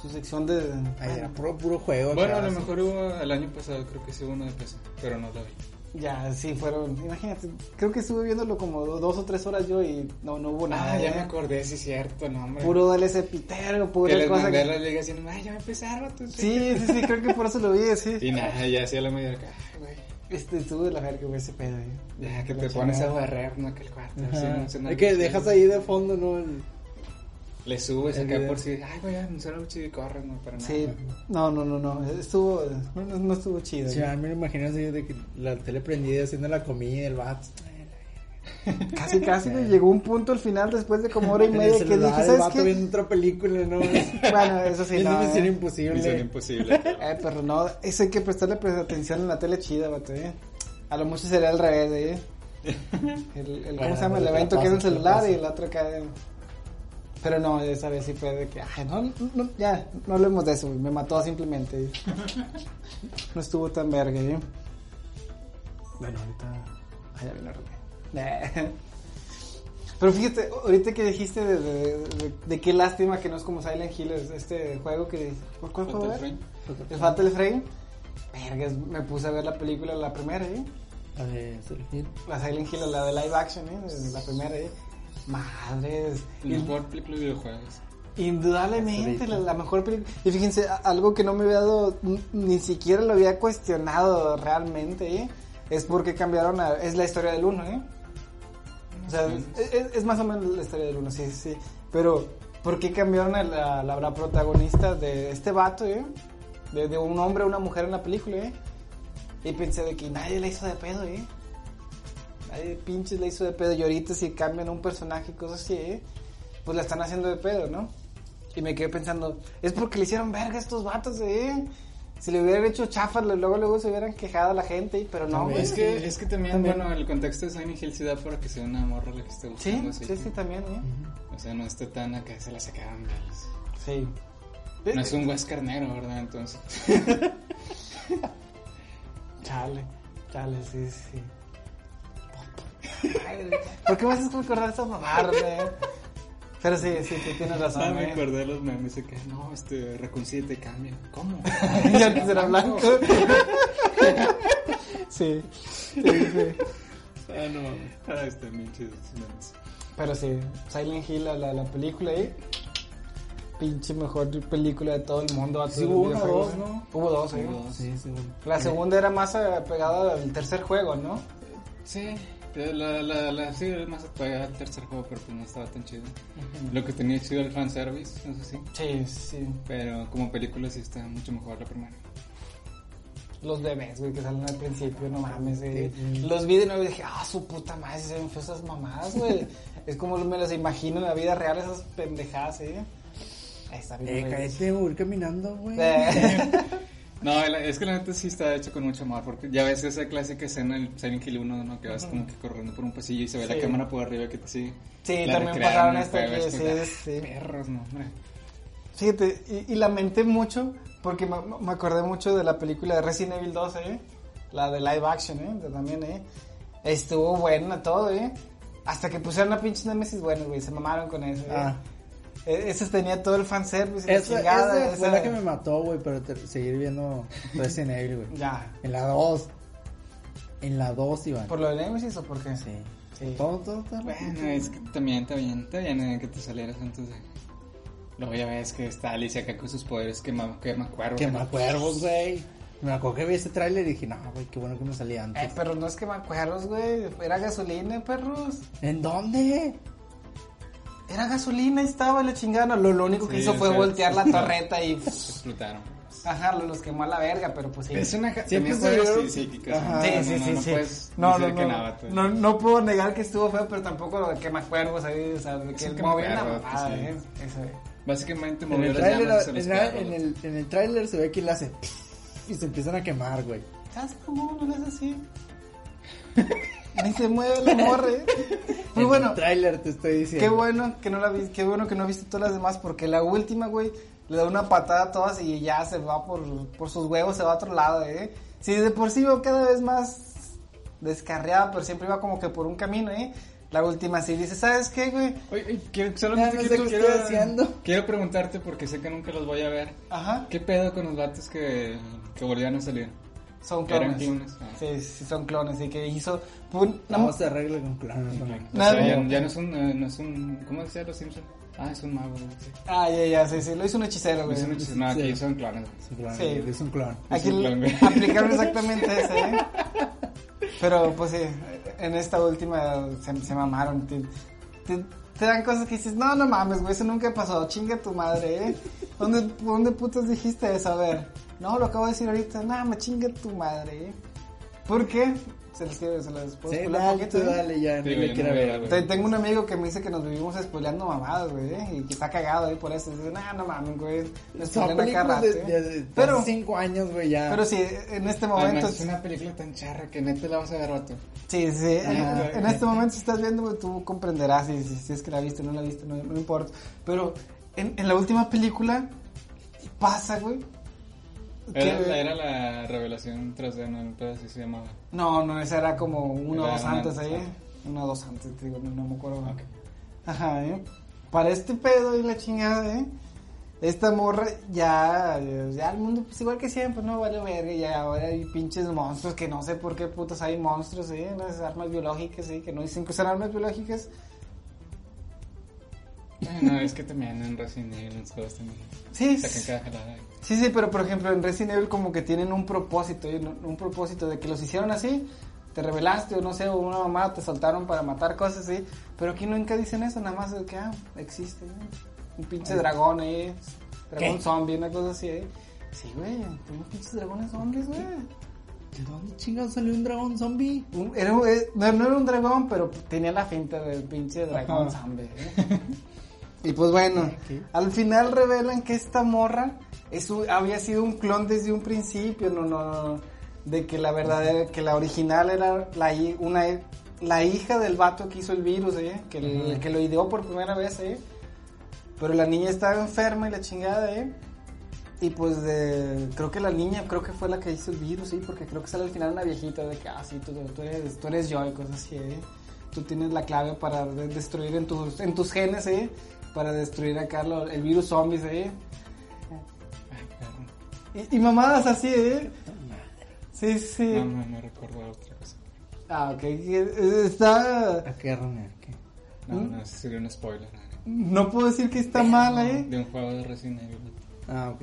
su sección de. Ay, era puro, puro juego. Bueno, a lo mejor hubo el año pasado, creo que sí hubo uno de PC, pero no lo vi. Ya, sí, fueron. Imagínate, creo que estuve viéndolo como dos o tres horas yo y no, no hubo nada. Ah, ya ¿eh? me acordé, sí, cierto, no, hombre. Puro DLC pitero, que pura les cosa. mandé a que- la liga diciendo, ay, ya va a empezar, vato. Sí, sí, sí, creo que por eso lo vi, sí. Y nada, ya hacía la media acá, güey. Este, estuvo de la verga, güey, ese pedo, eh. Ya que La te pones a barrer, ¿no? Que el cuarto. Así, no nada. Es que dejas ahí de fondo, ¿no? El- Le subes El acá video. por si, ay, voy a anunciar un chido y corre, no, para nada. Sí, no, no, no, no, estuvo, no, no- estuvo chido. Sí, güey. a mí me imagino así de que la tele prendida haciendo la comida, el vato. Casi, casi, güey, llegó un punto al final después de como hora y el media que dije, el ¿sabes vato qué? viendo otra película, ¿no? Bueno, eso sí, no, Misión eh. Imposible. Misión imposible. Eh, pero no, eso hay que prestarle pues, atención en la tele chida, vato, eh. A lo mucho sería al revés, eh. El, el- ¿Cómo Bueno, se llama? El evento que es la celular y el otro acá. en- Pero no, esa vez sí fue de que, ay, no, no, ya, no hablemos de eso, me mató simplemente. No estuvo tan verga, eh. Bueno, ahorita. Ay, ya vino René. Pero fíjate, ahorita que dijiste de, de, de- de qué lástima que no es como Silent Hill, es este juego que. ¿Por cuál juego? Frame. El Fatal Frame. Vergas, me puse a ver la película, la primera, ¿eh? A ver, Silent Hill. La Silent Hill, la de live action, ¿eh? La primera, ¿eh? Madres. La mejor película de videojuegos. Indudablemente, la, la mejor película. Y fíjense, algo que no me había dado, ni siquiera lo había cuestionado realmente, ¿eh? Es porque cambiaron a. Es la historia del uno, ¿eh? O sea, es, es- es más o menos la historia del uno, sí, sí. Pero, ¿por qué cambiaron a la, la- la protagonista de este vato, eh? De, de un hombre a una mujer en la película, eh? Y pensé de que nadie le hizo de pedo, eh. Nadie pinches le hizo de pedo. Y ahorita si cambian un personaje y cosas así, eh, pues la están haciendo de pedo, ¿no? Y me quedé pensando, es porque le hicieron verga a estos vatos, eh. Si le hubieran hecho chafas, luego luego se hubieran quejado a la gente, pero no, güey. Es que, es que también, También. bueno, el contexto de Silent Hill sí da para que sea una morra la que esté Sí, buscando. así. sí, sí, también, ¿eh? O sea, no esté tan acá, se la sacaban malas. Sí. No es un Wes Carnero, ¿verdad? Entonces. Chale, chale, sí, sí. Ay, ¿Por qué me haces recordar esta mamada, güey? Pero sí, sí, sí, tienes razón, Ah, me acordé de los memes de que, no, este, reconcíliate, cambia. ¿Cómo? ya antes era blanco. sí, sí, sí. ah, no mames. Ah, está bien chido esos memes. Pero sí, Silent Hill, la, la, la película ahí. Pinche mejor película de todo el mundo. Sí, hubo una, dos, ¿no? Hubo dos, ¿eh? Hubo dos. Sí, sí. La segunda era más eh, pegada al tercer juego, ¿no? Sí, la, la, la, sí, era más apagada al tercer juego, pero pues no estaba tan chido. Lo que tenía chido el fanservice, eso sí. Sí, sí. Pero como película sí está mucho mejor la primera. Los bebés, güey, que salen al principio, no mames, güey. Sí. Los vi de nuevo y dije, ah, su puta madre, si se ven feas esas mamadas, güey. es como me las imagino en la vida real, esas pendejadas, ¿eh? Ahí está bien. Eh, güey. cállate, voy caminando, güey. No, la- es que la neta sí está hecho con mucho amor, porque ya ves esa clásica escena en Silent Hill 1, ¿no? Que vas como que corriendo por un pasillo y se ve Sí. la cámara por arriba que te sigue. Sí, La también pasaron esto aquí, sí, ah, sí. Perros, no, hombre. Fíjate, y, y lamenté mucho porque me, me acordé mucho de la película de Resident Evil 2, ¿eh? La de live action, ¿eh? De también, ¿eh? Estuvo buena todo, ¿eh? Hasta que pusieron a pinche Nemesis, bueno, güey, se mamaron con eso, ¿eh? Ah. E- Ese tenía todo el fanservice y la Esa, chingada. esa fue la que me mató, güey, pero te- seguir viendo Resident Evil, güey. Ya. En la 2. En la 2, Iván. ¿Por lo de Nemesis o por qué? Sí. Sí. Todo, todo, todo. Bueno, es que también está bien, está bien eh, que te salieras antes de... Luego ya ves que está Alicia acá con sus poderes que me, que me acuerdo. Que me acuerdo, güey. Me acuerdo que vi ese tráiler y dije, no, güey, qué bueno que me salía Eh, antes. pero no es que me acuerdo, güey. Era gasolina, perros. ¿En dónde? Era gasolina y estaba la chingada. Lo, lo único que Sí, hizo fue voltear la torreta y... Explotaron. Ajá, lo- los quemó a la verga, pero pues sí. Es una... Siempre sí-. Sí, No, sí, no, sí, no sí. no, no, que no, no, no puedo negar que estuvo feo, pero tampoco que me acuerdo, ¿sabes? O sea, de que movían la mamada, pues. ¿eh? Eso, eh. Básicamente En movió el las llamas de en el, en el tráiler se ve que le hace y se empiezan a quemar, güey. ¿Sabes cómo no le hace así? Ni se mueve la morra, ¿eh? Muy En bueno. el tráiler te estoy diciendo. Qué bueno que no la vi, qué bueno que no viste todas las demás porque la última, güey, le da una patada a todas y ya se va por, por sus huevos, se va a otro lado, ¿eh? Sí, de por sí veo cada vez más descarriada, pero siempre iba como que por un camino, ¿eh? La última sí dice, ¿sabes qué, güey? Oye, oye, quiero, solamente no sé quiero, qué quiero- estoy haciendo. quiero preguntarte porque sé que nunca los voy a ver. Ajá. ¿Qué pedo con los vatos que, que volvían a salir? Son clones. clones, ah. Sí, sí, son clones, y que hizo... pun- no, No se arregle con sea, ya, ya no es un, eh, no es un, ¿cómo decía los Simpsons? Ah, es un mago, güey, sí. Ah, ya, ya, sí, sí, lo hizo un hechicero, güey. Es un hechizo- no, aquí Sí. son clones, güey. Sí. Es un clon. Aquí Es un clon, güey. aplicaron exactamente ese, ¿eh? Pero, pues sí, en esta última se, se mamaron. Te, te- te dan cosas que dices, no, no mames, güey, eso nunca pasó. Chinga tu madre, ¿eh? ¿Dónde, ¿Dónde putas dijiste eso? A ver. No, lo acabo de decir ahorita. No, me chinga tu madre, ¿eh? ¿Por qué? Se les quiero, se les puedo Sí, spoilear un dale, poquito, tú ¿eh? dale, ya. Sí, le quiero no, ver. Te- Tengo un amigo que me dice que nos vivimos spoileando mamadas, güey, ¿eh? y que está cagado ahí por eso. Dice, nah, no mames, güey. Me spoilean rato, de, ¿eh?". de- de Pero- cinco años, güey, ya. Pero sí, en este Además, momento. es una película tan charra que neta la vas a ver rato. Sí, sí. En, Ajá. en este momento, si estás viendo, güey, tú comprenderás si, si, si es que la viste o no la viste, no, no importa. Pero en, en la última película pasa, güey. Era, era la revelación 3D, ¿no? Pedo así se llamaba. No, no, esa era como uno o dos antes ahí. ah. Uno o dos antes, te digo, no, no me acuerdo. Ok. Ajá, ¿eh? Para este pedo y la chingada, ¿eh? Esta morra ya, ya el mundo, pues igual que siempre, ¿no? Vale verga, ya ahora hay pinches monstruos que no sé por qué putas hay monstruos, ¿sí? Las armas biológicas, ¿sí? Que no dicen que son armas biológicas. Eh, No, es que también en Resident Evil en los juegos también. Sí. Sí, sí, pero por ejemplo en Resident Evil como que tienen un propósito, ¿eh? un propósito de que los hicieron así, te revelaste o no sé, o una mamá te soltaron para matar cosas así, pero aquí nunca dicen eso, nada más de que ah, existe, ¿eh? un pinche dragón ahí, dragón ¿Qué? zombie, una cosa así, ¿eh? Sí, güey, tenemos pinches dragones zombies, güey. ¿De dónde chingados salió un dragón zombie? Un- Era, eh, no, no era un dragón, pero tenía la finta del pinche dragón Ajá. zombie. y pues bueno, Ok. al final revelan que esta morra es un- había sido un clon desde un principio, no, no, no, de que la verdadera, que la original era la, una, la hija del vato que hizo el virus, ¿eh? que, el- que lo ideó por primera vez, ¿eh? pero la niña estaba enferma y la chingada, ¿eh? Y pues de- creo que la niña, creo que fue la que hizo el virus, sí, porque creo que sale al final una viejita de que, ah, sí, tú, tú eres, tú eres yo y cosas así, ¿eh? Tú tienes la clave para de- destruir en tus, en tus genes, ¿eh? Para destruir acá lo- el virus zombies, ¿eh? Ay, perro. Y, y mamadas así, ¿eh? Sí, sí. No, no, no recuerdo otra cosa. Ah, ok. eh, Está... ¿A qué René? ¿Qué? No, ¿Mm? no, ese sería un spoiler. No puedo decir que está mala, ¿eh? De un juego de Resident Evil. Ah, ok.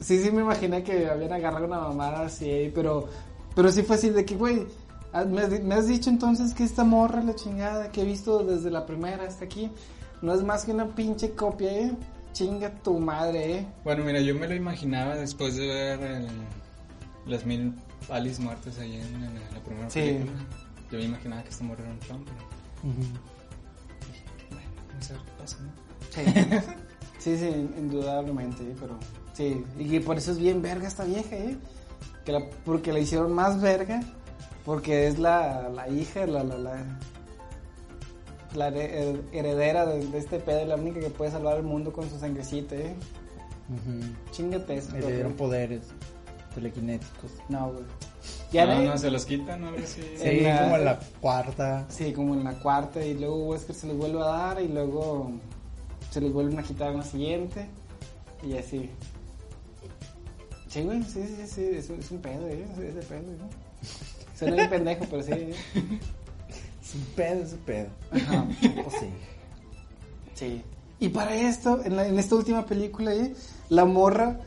Sí, sí, me imaginé que habían agarrado una mamada así, pero, pero sí fue así de que, güey, ah, me has dicho entonces que esta morra, la chingada, que he visto desde la primera hasta aquí, no es más que una pinche copia, ¿eh? Chinga tu madre, ¿eh? Bueno, mira, yo me lo imaginaba después de ver el- las mil Alice muertas ahí en, en la primera Sí. película. Yo me imaginaba que esta morra era un clon, pero bueno, vamos a ver qué pasa, ¿no? Sí, sí, sí, indudablemente, ¿eh? pero sí, y por eso es bien verga esta vieja, ¿eh? Que la, porque la hicieron más verga, porque es la, la hija, la, la, la, la here- heredera de, de este pedo, la única que puede salvar el mundo con su sangrecita, ¿eh? Chingate eso. Y le dieron poderes telequinéticos. No, güey. Ya no, de- no, se los quitan, así. Sí, En la- como en la cuarta. Sí, como en la cuarta y luego Wesker se los vuelve a dar y luego se los vuelven a quitar en la siguiente y así. Sí, güey, sí, sí, sí, es, un- es un pedo, ¿eh? Es, es de pedo, ¿no? Suena bien pendejo, pero sí. ¿eh? Es un pedo, es un pedo. Ajá. Pues sí. Sí. Y para esto, en, la- en esta última película, ¿eh? la morra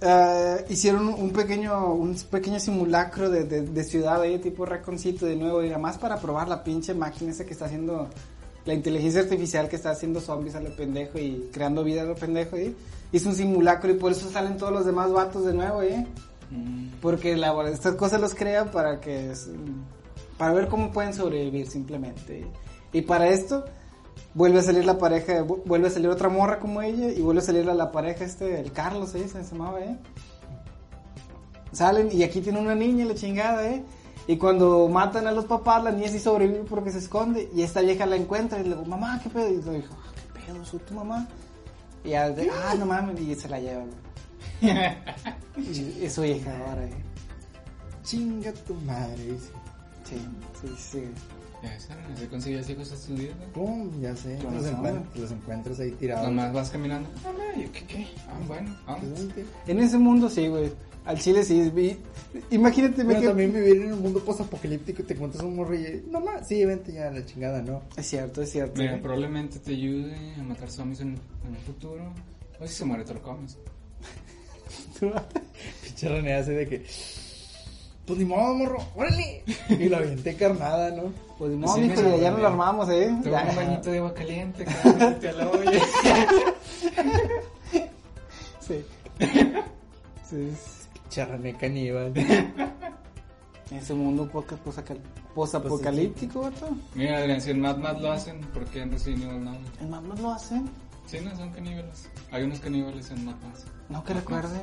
eh, hicieron un pequeño un pequeño simulacro de, de, de ciudad, ¿eh? tipo raconcito de nuevo, y más para probar la pinche máquina esa que está haciendo, la inteligencia artificial que está haciendo zombies a lo pendejo y creando vida a lo pendejo, ¿eh? Hizo un simulacro y por eso salen todos los demás vatos de nuevo, ¿eh? Mm, Porque la, estas cosas los crean para que para ver cómo pueden sobrevivir simplemente. Y para esto vuelve a salir la pareja, vu- vuelve a salir otra morra como ella y vuelve a salir la, la pareja este, el Carlos, ¿eh? se llamaba, ¿eh? Salen y aquí tiene una niña la chingada, ¿eh? Y cuando matan a los papás, la niña sí sobrevive porque se esconde y esta vieja la encuentra y le digo, mamá, ¿qué pedo? Y le dijo, "Ah, ¿qué pedo? Soy tu mamá. Y ya de, ah, no mames, y se la lleva, y, es su hija ahora, güey. Chinga tu madre, dice. Sí, sí, sí. Ya saben, se consigue así cosas tu vida, güey. Pum, ya sé. Los, encuent- los encuentras ahí tirados. Nomás vas caminando. Ah, no, yo, ¿qué, qué? Ah, bueno, vamos. En ese mundo sí, güey. Al chile sí. vi- Imagínate, me Pero que- también vivir en un mundo postapocalíptico y te encuentras un morro y no más, sí, vente ya a la chingada, ¿no? Es cierto, es cierto. Mira, probablemente te ayude a matar zombies en, en un futuro. O si se muere, te lo comes. Pinche René hace de que, pues ni modo, morro, órale. Y la avienté carnada, ¿no? Pues no, Sí, mijo, mira, ya, ya no güey. lo armamos, ¿eh? Ya. un bañito de agua caliente, métete a la olla. Sí. sí. René caníbal. Ese mundo poca- posacal- posapocalíptico, vato. Mira, Adrián, si en Mad Mad lo hacen, ¿por qué en Resident Evil no? El mamá lo hace. Sí, no, son caníbales. Hay unos caníbales en Mad Max. No que recuerde.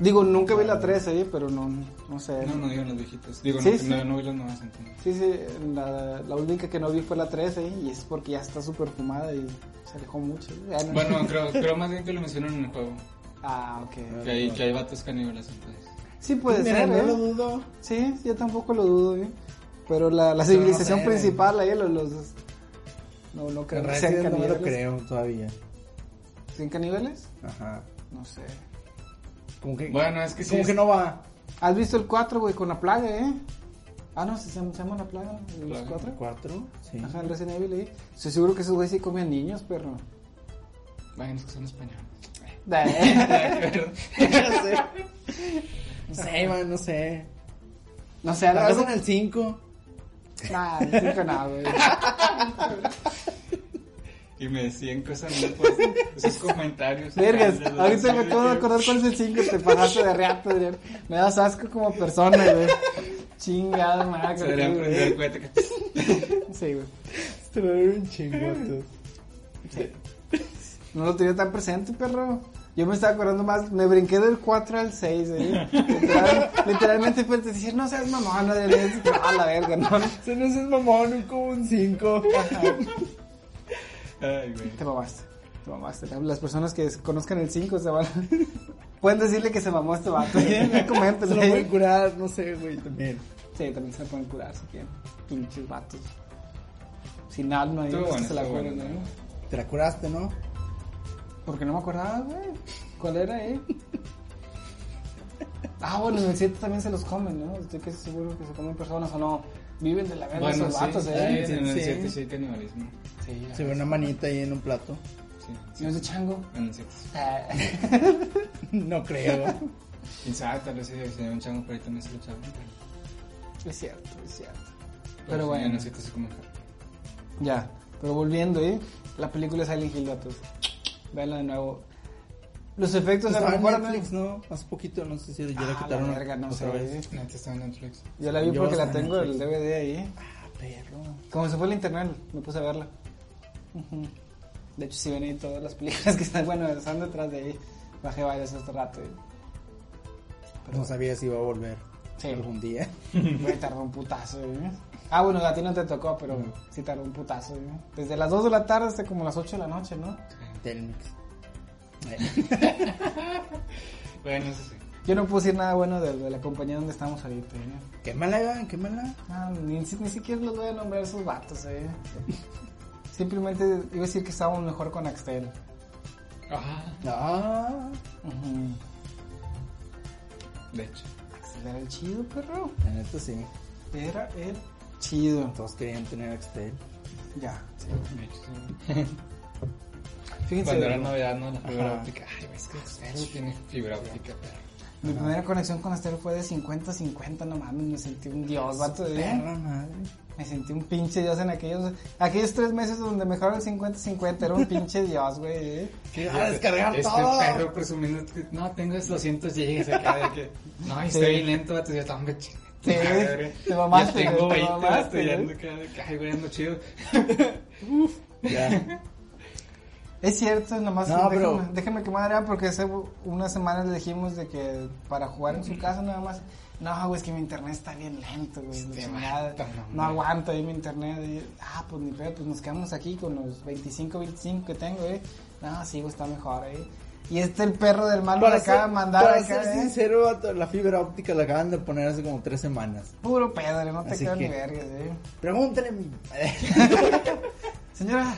Digo, nunca vi la 3 ahí, pero no, no sé. No, no digan los viejitos. Digo, Sí, no, sí. no, no vi las nuevas entonces. Sí, sí, la, la única que no vi fue la 3 ahí, y es porque ya está súper fumada y se alejó mucho. No- Bueno, creo, creo más bien que lo mencionan en el juego. Ah, ok. Que hay, que hay vatos caníbales entonces. Sí puede Mira, ser, no ¿eh? lo dudo. Sí, yo tampoco lo dudo, ¿eh? Pero la, la no civilización sé. principal ahí, los... los no, no creo que sean no lo creo todavía. ¿Son caníbales? Ajá. No sé. Como que, Bueno, es que sí. como es- que no va. ¿Has visto el 4, güey, con la plaga, eh? Ah, no, se llama, se llama la plaga, ¿no? ¿Los Plaga. 4? ¿Cuatro? Sí. Ajá, el Resident Evil ahí. Estoy seguro que esos güeyes sí comían niños, perro. Bueno, es que son españoles. no sé. No sé, man, no sé. no sé, Tal vez algo... en el 5. Nah, el cinco no, güey. Y me decían cosas muy pues, esos comentarios. Vergas, ahorita me acabo de acordar cuál es el 5, te pasaste de reato, Adrián. Me das asco como persona, güey. Chingada madre. Se deberían que... Sí, güey. Un. Sí. No lo tenía tan presente, perro. Yo me estaba acordando más, me brinqué del 4 al 6, eh. Literal- literalmente fue decir, no seas mamón, no. A la verga, no. Se no es mamón, un como un 5. Ay, güey. Te mamaste. Te mamaste. Las personas que conozcan el 5 se van. Pueden decirle que se mamó este vato. Se lo ¿eh? pueden curar, no sé, güey, también. Sí, también se pueden curar si quieren. Pinches vatos. Sin alma, sé bueno, se la curan, bueno, ¿no? Te la curaste, ¿no? Porque no me acordaba, güey. ¿Cuál era, eh? Ah, bueno, en el 7 también se los comen, ¿no? Estoy casi seguro que se comen personas o no. Viven de la verga Bueno, esos sí, vatos, sí, ¿eh? en el Sí. 7 sí hay canibalismo. Sí, Se ve una manita ahí en un plato. Sí, ¿No es de chango? En el 7. Ah. No creo. Quién sabe, tal vez si se ve un chango por ahí también se lo echaron. es cierto, es cierto. Pero, Pero sí, bueno. En el 7 se come carne. Ya, pero volviendo, ¿eh? La película es Silent Hill, vatos. Véanla de nuevo. Los efectos a lo mejor... Netflix, ¿no? Hace poquito, no sé si ya Ah, la la quitaron. verga, no otra sé. vez. Neta está en Netflix. Yo la vi Yo porque la tengo el. DVD ahí. Ah, perro. Como se fue el internet, me puse a verla. De hecho, sí ven ahí todas las películas que están, bueno, están detrás de ahí. Bajé varias este rato. y- No sabía si iba a volver Sí. algún día. Me tardó un putazo, ¿eh? Ah, bueno, a ti no te tocó, pero sí tardó un putazo, ¿eh? Desde las 2 de la tarde hasta como las 8 de la noche, ¿no? Telmex. Bueno, eso sí. Yo no puedo decir nada bueno de, de la compañía donde estamos ahorita, ¿eh? Quémala, Iván, quémala. Ah, ni, ni siquiera los voy a nombrar esos vatos, ¿eh? Simplemente iba a decir que estábamos mejor con Axtel. Ah, Ah, Ujú. de hecho. Axtel era el chido, perro. la neta sí. Era el chido. Todos querían tener Axtel. Ya. De hecho, sí. Fíjense, Cuando era novedad, ¿no? La fibra Ajá. óptica. Ay, es que Xero tiene fibra óptica, pero... mi primera conexión con Axtel fue de 50-50, no mames, me sentí un dios, vato. ¿eh? Perra madre. Me sentí un pinche dios en aquellos, aquellos tres meses donde mejoró el 50-50, era un pinche dios, güey. ¿eh? ¿Qué? A descargar este todo. perro presumiendo que no, tengo 200 gigas acá de que no, y Sí. estoy bien lento, vato, yo también chinga. Sí, madre. te mamaste, Ya tengo güey, te 20, mamaste, vato, ya güey. ando acá de que, ay, güey, ando chido. Ya. Es cierto, nomás No, déjame, déjame que madre porque hace unas semanas le dijimos de que para jugar en su casa nada más. No, güey, es que mi internet está bien lento, güey. Este no, no aguanto ahí mi internet. Y, ah, pues ni pedo, pues nos quedamos aquí con los 25, 25 que tengo, eh. No, sí, güey, está mejor, eh. Y este el perro del malo Para le acaba de mandar para acá, ser eh. sincero, la fibra óptica la acaban de poner hace como tres semanas. Puro pedo, no te creo que- ni vergas, eh. Pregúntale, Señora.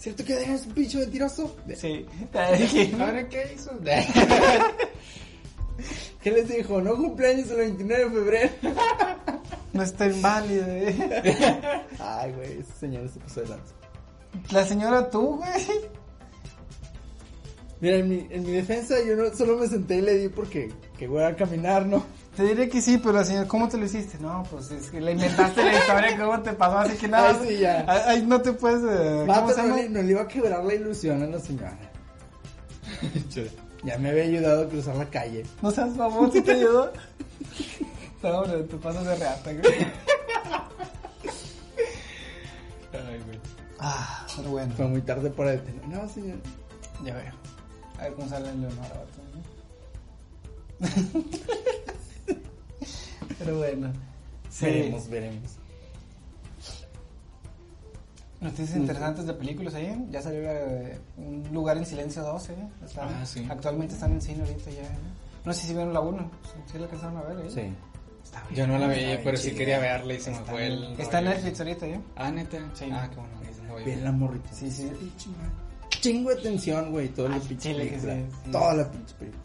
¿Cierto que eres un pinche mentiroso? sí. ¿Ahora qué hizo? ¿Qué les dijo? No cumpleaños el 29 de febrero. No está inválido, eh. Ay, güey, ese señor se pasó de lanza. La señora tú, güey. Mira, en mi, en mi defensa yo no, solo me senté y le di porque que voy a caminar, ¿no? Te diré que sí, pero la señora, ¿cómo te lo hiciste? No, pues es que le inventaste la historia, ¿cómo te pasó? Así que nada. Ay, sí, ya. Ay, ay, no te puedes. eh, ¿Cómo Vato, se no, llama? le, no le iba a quebrar la ilusión a la señora. Ya me había ayudado a cruzar la calle. No seas favor, si te ayudó. No, hombre, te pasas de reata, güey. Ay, güey. Ah, pero bueno. Fue muy tarde para detener. No, señor. Ya veo. A ver cómo sale el Leonardo. ¿no? Pero bueno. Sí. Veremos, veremos. Noticias interesantes de películas ahí. Ya salió eh, Un lugar en silencio 2, ¿eh? Está- Ah, sí. Actualmente están en cine ahorita ya. ¿eh? No sé si vieron la 1. Sí, la alcanzaron a ver, ¿eh? Sí. Está bien. Yo no la veía, pero sí quería verla y se me fue el. está en. Netflix ahorita, ¿eh? Ah, neta. Sí. Ah, qué bueno. Bien la morrita. Sí, sí. Chingo de tensión, güey. Toda la pinche película. sí, sí. Toda la pinche película.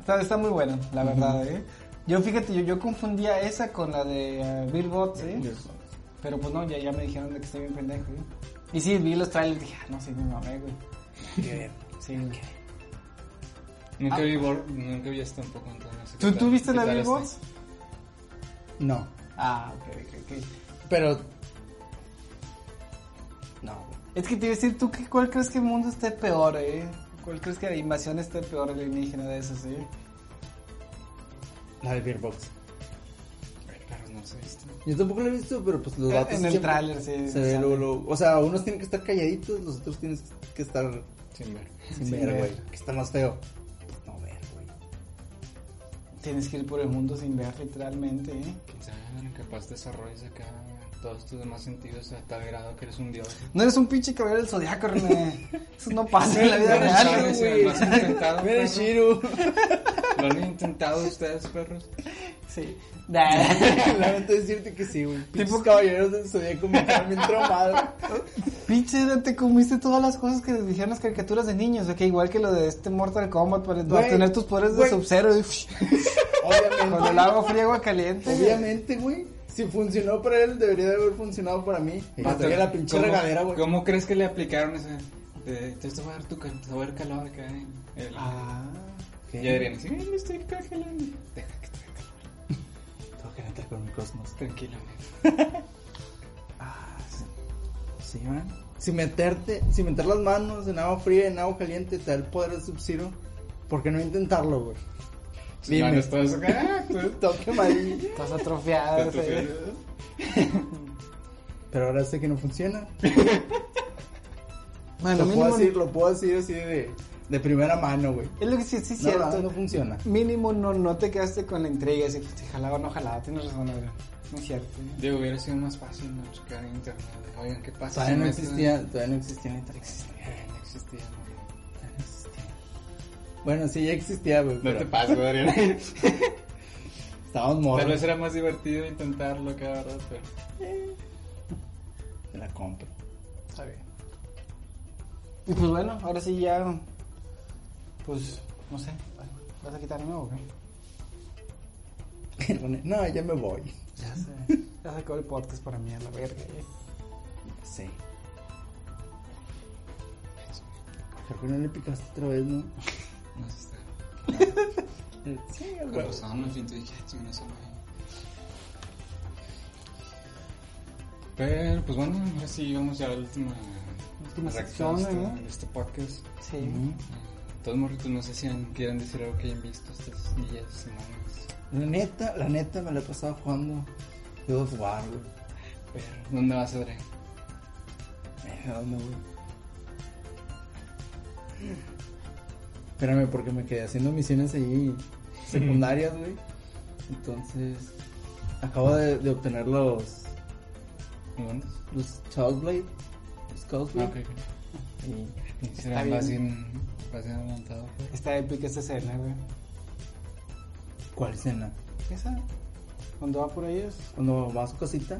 Está, está muy buena, la verdad, ¿eh? Yo fíjate, yo, yo confundía esa con la de uh, Bill Bots, ¿eh? Pero pues no, ya, ya me dijeron de que estoy bien pendejo, ¿eh? Y sí, vi los trailers y dije, ah, no, sí, me mamé, güey. Sí, güey. Nunca Ah. vi Bor- nunca vi esto tampoco. Entonces, sé ¿Tú, qué ¿Tú viste qué la tal Bill está. Bots? No. Ah, ok, ok, ok. Pero. No, güey. Es que te iba a decir, ¿tú qué, cuál crees que el mundo esté peor, eh? ¿Cuál crees que la invasión esté peor alienígena de esos, eh? La de Beer Box. Ay, perros, no los he visto. Yo tampoco lo he visto, pero pues los datos. En el tráiler, sí. Se ve O sea, unos tienen que estar calladitos, los otros tienen que estar Sin ver. sin Sin ver, güey. Que está más feo. No ver, güey. Tienes que ir por el mundo sin ver, literalmente, eh. Sabe, capaz desarrolles acá todos tus demás sentidos a tal grado que eres un dios. No eres un pinche caballero del zodiaco, René. Eso no pasa en la vida real, güey. Lo han intentado, perro. Shiru. Lo han intentado ustedes, perros. Sí. Lamento decirte que sí, güey. Tipo caballeros del zodiaco me quedaron bien traumados. Pinche, te comiste todas las cosas que dijeron las caricaturas de niños. Ok, igual que lo de este Mortal Kombat para tener tus poderes de güey. Sub-Zero. y- Con el Obviamente. agua fría, agua caliente. Obviamente, güey. Si funcionó para él, debería de haber funcionado para mí. Y traía la pinche ¿cómo- regadera, güey. ¿Cómo crees que le aplicaron ese? de, Te te voy a dar tu te voy a dar calor acá. eh? El- Ah. ¿Qué? Ya dirían así, "Ay, me estoy congelando. Deja que calor. Tengo que entrar con mi cosmos. Tranquilamente. Ah, sí. Sí, man. Si meterte, si meter las manos en agua fría, en agua caliente, te da el poder de Sub-Zero. ¿Por qué no intentarlo, güey? Manos todas acá. tú- Toque amarillo. Estás atrofiado. Pero ahora sé que no funciona. Bueno, lo, mínimo, puedo decir, lo puedo decir así de, de primera mano, güey. es lo que sí, sí es No, cierto. no, no funciona. Mínimo no, no te quedaste con la intriga. Así, pues, jalaba o no jalaba. Tienes razón, Adrián. No es cierto. ¿eh? Digo, hubiera sido más fácil no checar en internet. Oigan, ¿qué pasa? Todavía si no existía, todavía no existía la internet. No existía, no existía. Bueno, sí, ya existía, güey. No pero te pases, Adrián. Estábamos morros. Tal vez era más divertido intentarlo acá, ¿verdad? Pero... Te la compro. Está bien. Y pues bueno, ahora sí ya. Pues, no sé. ¿Vas a quitar nuevo o qué? No, ya me voy. Ya sé. Ya se acabó el podcast para mí, a la verga. ¿eh? Sí. Creo que no le picaste otra vez, ¿no? No sé, está. Sí, Con güey. al fin te dije, "Ah, chinga, esa madre". Pero, pues bueno, ahora sí vamos ya a la última, Última sección, de este, ¿no? este podcast. Sí. Ujú. Eh, Todos morritos, no sé si han- quieran decir algo que hayan visto estos días, semanas. La neta, la neta me la he pasado jugando God of War, güey. Pero, ¿dónde vas, Adrián? Eh, ¿a dónde voy? Espérame, porque me quedé haciendo misiones ahí secundarias, güey. Entonces, acabo de, de obtener los, los Chaos Blade. Los Chaos Ah, Blade. ok, ok. Y Será bien. bien adelantado. Está épica esta escena, güey. ¿Cuál escena? Esa. Cuando va por ellos. Cuando va a su casita.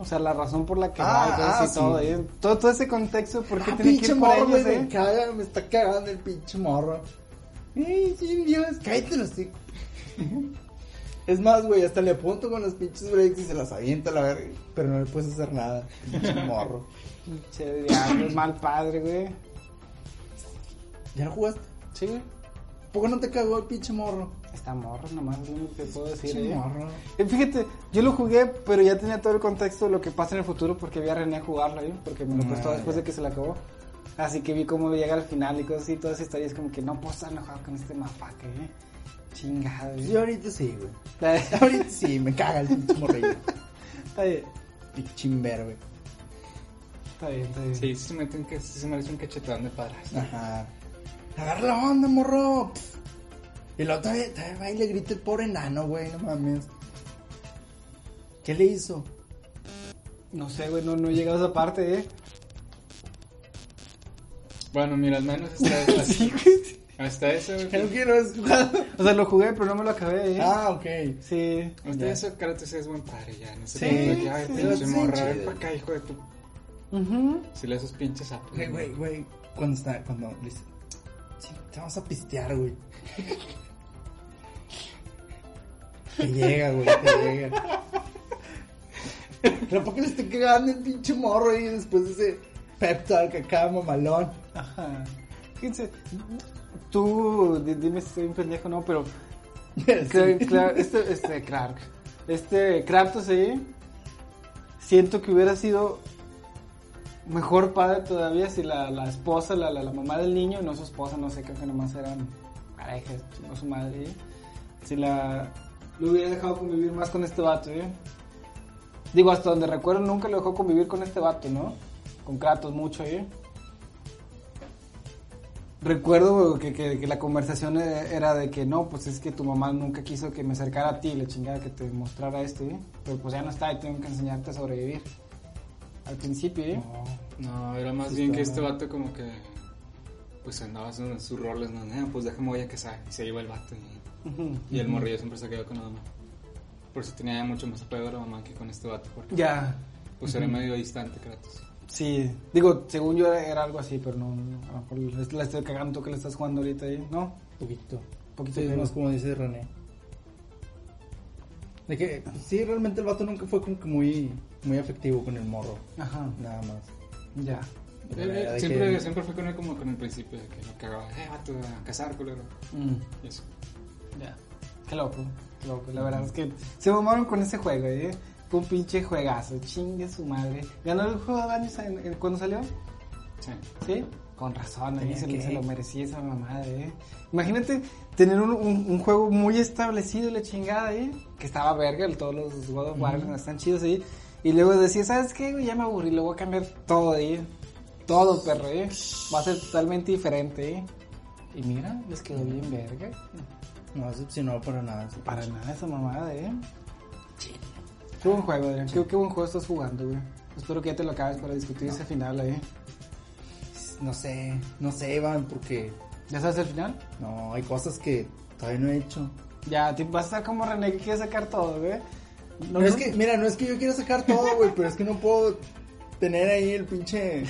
O sea, la razón por la que Ah, va ah, y sí. todo, ¿eh? todo. Todo ese contexto, ¿por qué Ah, tiene que ir por morro, ellos, eh? me caga, me está cagando el pinche morro. Ey, sí, Dios, cállate los hocico. Es más, güey, hasta le apunto con los pinches breaks y se las avienta a la verga. Pero no le puedes hacer nada, pinche morro. Pinche diablo, mal padre, güey. ¿Ya lo jugaste? Sí, güey. ¿Por qué no te cagó el pinche morro? Está morro, nomás es lo único que puedo decir, Pinche eh. morro. Eh, Fíjate, yo lo jugué, pero ya tenía todo el contexto de lo que pasa en el futuro porque vi a René jugarlo ahí, porque me lo Ah, prestó después ya. de que se la acabó. Así que vi cómo llega al final y cosas así, toda esa historia es como que no puedo estar enojado con este mapaque, eh. Chingado, Yo eh. ahorita sí, güey. Está Ahorita sí, me caga el pinche morrillo. bien, Pinche imberbe. está bien, está bien. Sí, sí se, meten, que, sí se merece un cachetón de padrastro. Ajá. Agarra la onda, morro. Pff. Y luego todavía, todavía va y le grita el pobre enano, güey, no mames. ¿Qué le hizo? No sé, güey, no, no he llegado a esa parte, eh. Bueno, mira, al menos hasta, hasta, Sí, güey. hasta eso, güey. ¿Qué no quiero es jugado? O sea, lo jugué, pero no me lo acabé, eh. Ah, ok. Sí. Hasta Ya. eso, Kratos es buen padre ya. No sé Sí, que, ay, sí, pinche sí, morra, ven para acá, hijo de tu. Ujú. Si le esos pinches sapos. Güey, güey, güey. Cuando está, cuando le dice, sí, te vamos a pistear, güey. Te llega, güey, te llega. Pero ¿por qué le estoy cagando el pinche morro ahí después de ese pep talk acá, mamalón? Ajá. Fíjense, tú, di- dime si estoy un pendejo o no, pero. Cla- Cla- este, este, Clark, este Kratos ahí, siento que hubiera sido mejor padre todavía si la, la esposa, la, la, la mamá del niño, no su esposa, no sé, creo que nomás eran parejas, no su madre, ¿eh? si la lo hubiera dejado convivir más con este vato, ¿eh? Digo, hasta donde recuerdo nunca lo dejó convivir con este vato, ¿no? Con Kratos mucho, ¿eh? Recuerdo que, que- que la conversación e- era de que no, pues es que tu mamá nunca quiso que me acercara a ti, la chingada que te mostrara esto, ¿eh? Pero pues ya no está y tengo que enseñarte a sobrevivir. Al principio, ¿eh? No, era más Sí bien que este ¿no? vato como que pues andaba haciendo sus roles, no, "Eh, pues déjame voy a casar y se iba el vato y, el morrillo siempre se quedó con la mamá. Por eso tenía mucho más apego a la mamá que con este vato, porque Ya, pues era medio distante Kratos. sí. Digo, según yo era, era algo así, pero no, no, a lo mejor la estoy cagando tú que le estás jugando ahorita ahí, ¿no? Poquito. Poquito Sí, más como dice René. De que, sí, realmente el vato nunca fue como que muy, muy afectivo con el morro. Ajá, Nada más. ya. Eh, siempre, que- siempre fue con él como con el principio de que lo cagaba, eh, vato, a casar, culero. Mm. Y eso. Ya. Qué loco, qué loco. La verdad es que se mamaron con ese juego, ¿eh? Fue un pinche juegazo, chingue su madre. ¿Ganó el juego de en- cuando salió? Sí. ¿Sí? Con razón, se, lo merecía esa mamada, ¿eh? Imagínate tener un, un- un juego muy establecido y la chingada, ¿eh? Que estaba verga, todos los God of War están chidos ahí. Y luego decía, ¿sabes qué? Ya me aburrí, le voy a cambiar todo ahí. Todo, perro, ¿eh? Va a ser totalmente diferente, ¿eh? Y mira, les quedó bien verga. No decepcionó para nada. ese Para pinche. nada esa mamada, ¿eh? Qué buen juego, Adrián. Qué, qué buen juego estás jugando, güey. Espero que ya te lo acabes para discutir ese final, ¿eh? No sé, no sé, Iván, porque ¿Ya sabes el final? no, hay cosas que todavía no he hecho. Ya, te vas a estar como René que quiere sacar todo, güey. No, es que, mira, no es que yo quiera sacar todo, güey, pero es que no puedo tener ahí el pinche...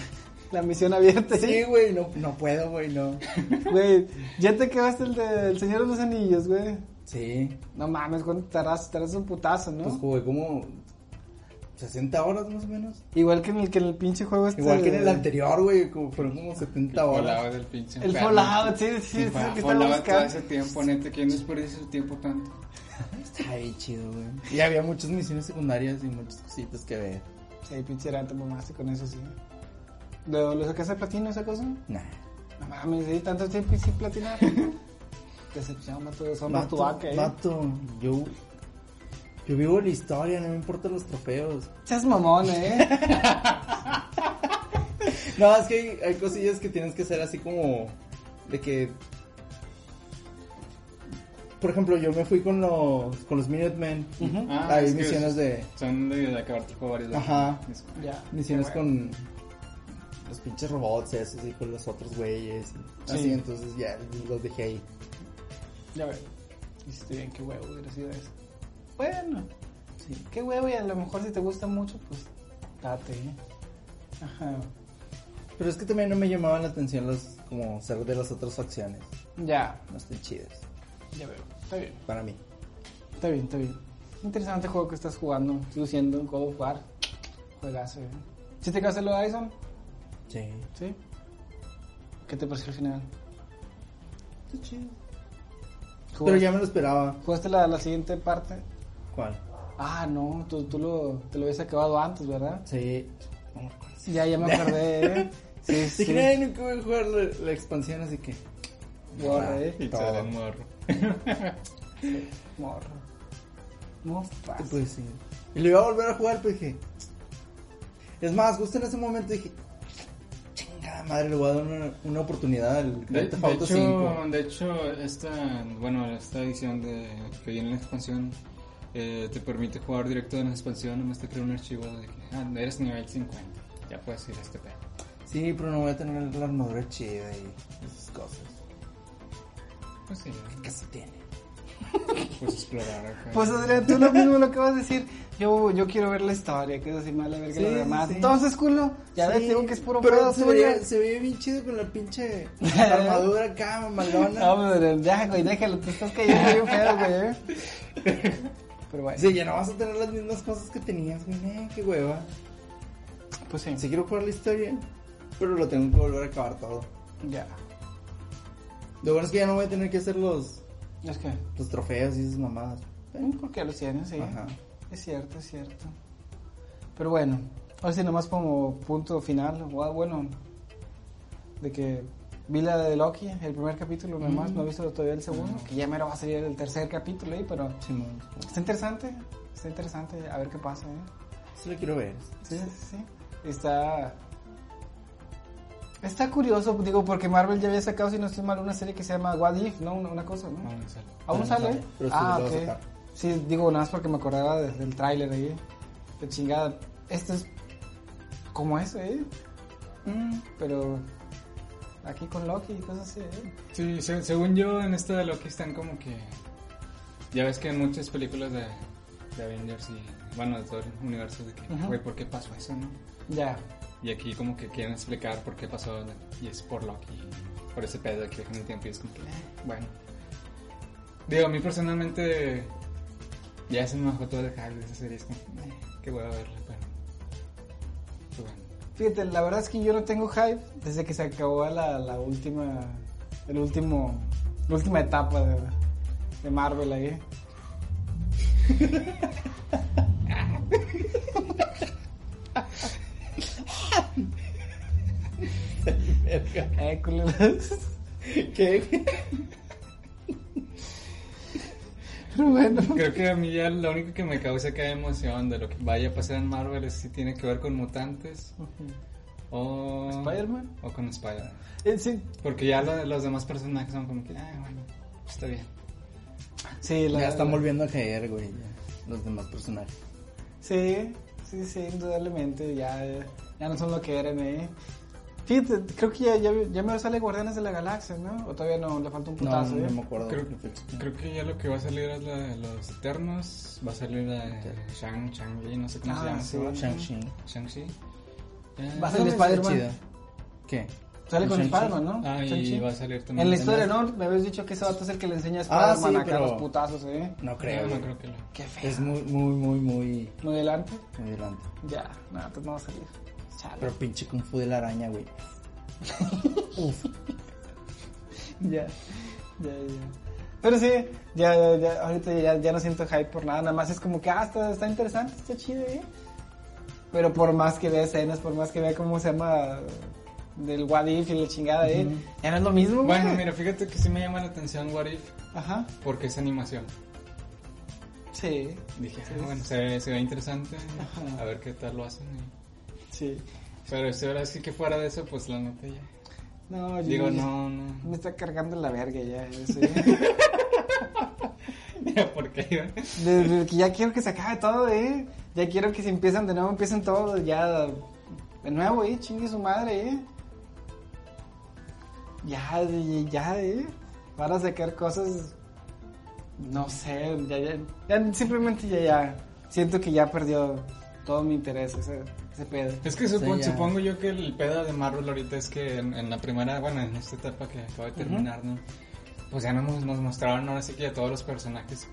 La misión abierta, Sí, güey, no, no puedo, güey, no. Güey, ya te quedaste el del Señor de los Anillos, güey. Sí, No mames, ¿cuánto tardas? Tardas un putazo, ¿no? pues jugué como 60 horas más o menos. Igual que en el, que en el pinche juego este. Igual que en el de- anterior, güey, como fueron como 70 horas. Del pinche El. Fallout, sí, sí, es el que estaba Fallout todo buscando. ese tiempo, neta, ¿quién desperdicia su tiempo tanto? Está bien chido, güey. Y había muchas misiones secundarias y muchas cositas que ver. Sí, pinche era, te mamaste con eso, sí. ¿Lo, lo sacaste de platino esa cosa? Nah. No mames, ¿sí? tanto tiempo y sin platinar. Decepción, mato, tu Vato, vaca, eh. vato, yo, yo vivo la historia, no me importan los trofeos. Seas mamón, eh. No, es que hay, hay cosillas que tienes que hacer así como de que... Por ejemplo, yo me fui con los, con los Minutemen. Ujú. Ah, hay misiones de... Son de, de acabar tipo varios. Ajá. Misiones bueno. con los pinches robots esos y con los otros güeyes. Sí. Así, entonces ya los dejé ahí. Ya veo. Hiciste bien, qué huevo hubiera sido eso. Bueno, sí, qué huevo y a lo mejor si te gusta mucho, pues date, ¿eh? Ajá. Pero es que también no me llamaban la atención los, como ser de las otras facciones. Ya, No están chidas. ya veo. Está bien, Para mí. está bien, está bien. Interesante juego que estás jugando. Sigo siendo un God of War. Juegazo, ¿eh? ¿Sí te quedaste lo de Addison? Sí. ¿Sí? ¿Qué te pareció el final? Está chido. Pero ¿Jugaste, ya me lo esperaba. ¿jugaste la, la siguiente parte? ¿Cuál? Ah, no, tú, tú lo, te lo habías acabado antes, ¿verdad? Sí. No me recuerdo. Ya, ya me acordé, ¿eh? Sí, sí. Dije, "Ay, nunca voy a jugar la, la expansión, así que. Borra, ¿eh? Y Todo. sale morro. Morro. No ¿Qué pasa. puedo decir? Y lo iba a volver a jugar, pero dije. Es más, justo en ese momento dije. Madre, le voy a dar una, una oportunidad al De, de Auto hecho, 5. de hecho, esta, bueno, esta edición de, que viene en la expansión eh, te permite jugar directo en la expansión, nomás te crea un archivo de que ah, eres nivel 50, ya puedes ir a este pedo. Sí, pero no voy a tener la armadura chida y esas cosas. Pues sí, ¿Qué se tiene? puedes explorar acá. Pues Adrián, tú lo mismo lo que vas a decir. Yo, yo quiero ver la historia, que es así más la verga Sí, lo demás. sí. Entonces, culo, ya ves, digo que es puro pero pedo se veía, se veía bien chido con la pinche armadura acá, mamalona. No, Adrián, ya, güey, déjalo, te estás cayendo bien feo, güey. ¿eh? Pero bueno, Sí, ya no vas a tener las mismas cosas que tenías, güey. eh, qué hueva. pues sí, Sí quiero jugar la historia, pero lo tengo que volver a acabar todo. ya. Lo bueno es que ya no voy a tener que hacer los, Es que, los trofeos y esas mamadas. mm, ¿por qué lo tienes? Sí, Ajá. Es cierto, es cierto. Pero bueno, ahora sí, nomás como punto final, ah, bueno, de que vi la de Loki, el primer capítulo nomás, no he visto todavía el segundo, que ya mero va a salir el tercer capítulo ahí, pero está interesante, está interesante, a ver qué pasa, ¿eh? Sí lo quiero ver. Sí, sí, sí. Está. Está curioso, digo, porque Marvel ya había sacado, si no estoy mal, una serie que se llama What If, ¿no? Una, una cosa, ¿no? No, no sale. ¿Aún no sale? sale, ah, ok. Sí, digo, nada más porque me acordaba de- del tráiler ahí. De chingada. Esto es como eso, ¿eh? Mm, pero aquí con Loki y cosas así, ¿eh? Sí, se- según yo, en esta de Loki están como que. Ya ves que en muchas películas de, de Avengers y. Bueno, de todo el universo, de que, Ujú. güey, ¿por qué pasó eso, no? Ya. Y aquí, como que quieren explicar por qué pasó, y es por Loki, por ese pedo de que dejan el tiempo, y es como que, bueno. Digo, a mí personalmente. Ya se me bajó todo el hype de esa serie, es como, eh, qué voy a verla, pero. pero bueno. Fíjate, la verdad es que yo no tengo hype desde que se acabó la, la última, el último, la última etapa de, de Marvel ahí. eh. ¿Qué? Pero bueno. Creo que a mí ya lo único que me causa acá emoción de lo que vaya a pasar en Marvel es si tiene que ver con mutantes o... ¿Spider-Man? O con Spider-Man. Eh, sí, Porque ya lo- los demás personajes son como que, ah, bueno, está bien. sí, la, Ya están la- volviendo a caer, güey. ya, Los demás personajes. Sí, sí, sí, indudablemente, ya, ya no son lo que eran, eh. Creo que ya, ya, ya me sale Guardianes de la Galaxia, ¿no? O todavía no, le falta un No, putazo, no ¿eh? me acuerdo. Creo, creo que ya lo que va a salir es la de los Eternos, va a salir la de Shang, Shang-Li, no sé cómo Ah, se llama. sí. Shang-Chi. Shang-Chi. Va a salir Está Spider-Man. ¿Qué? Sale con. Spider-Man, ¿no? Ah, y va a salir también. En la historia, ¿no? Me habías dicho que ese vato es el que le enseña a Ah, Spider-Man sí, acá pero- los putazos, ¿eh? No No, creo. no güey. creo que lo... Qué feo. Es muy, muy, muy, muy, ¿Muy adelante? muy adelante. Ya, no, entonces no va a salir. Chale. Pero pinche Kung Fu de la araña, güey. Uf. Ya, ya, ya. Pero sí, ya, ya, ya, ahorita ya, ya no siento hype por nada, nada más es como que, ah, está, está interesante, está chido, ¿eh? Pero por más que vea escenas, por más que vea cómo se llama del What If y la chingada, ¿eh? Ya no es lo mismo, güey. Bueno, mira, fíjate que sí me llama la atención What If, Ajá, porque es animación. sí, Dije, Sí. ah, bueno, se ve, se ve interesante, Ajá. a ver qué tal lo hacen. y- sí. Pero si ahora sí que fuera de eso, pues la neta ya. No, yo- Digo, no, no. Me está cargando la verga ya, eso. ¿Por qué? Desde que ya quiero que se acabe todo, ¿eh? Ya quiero que se empiezan de nuevo, empiecen todo, ya De nuevo, eh, chingue su madre, eh. Ya, ya, ya, eh. Van a sacar cosas. No sé, ya, ya, ya, simplemente ya, ya. Siento que ya perdió todo mi interés ese, ese pedo. Es que supongo yo que el pedo de Marvel ahorita es que en, en la primera, bueno, en esta etapa que acaba de terminar, ¿no? Pues ya nos, nos mostraron ahora sí que a todos los personajes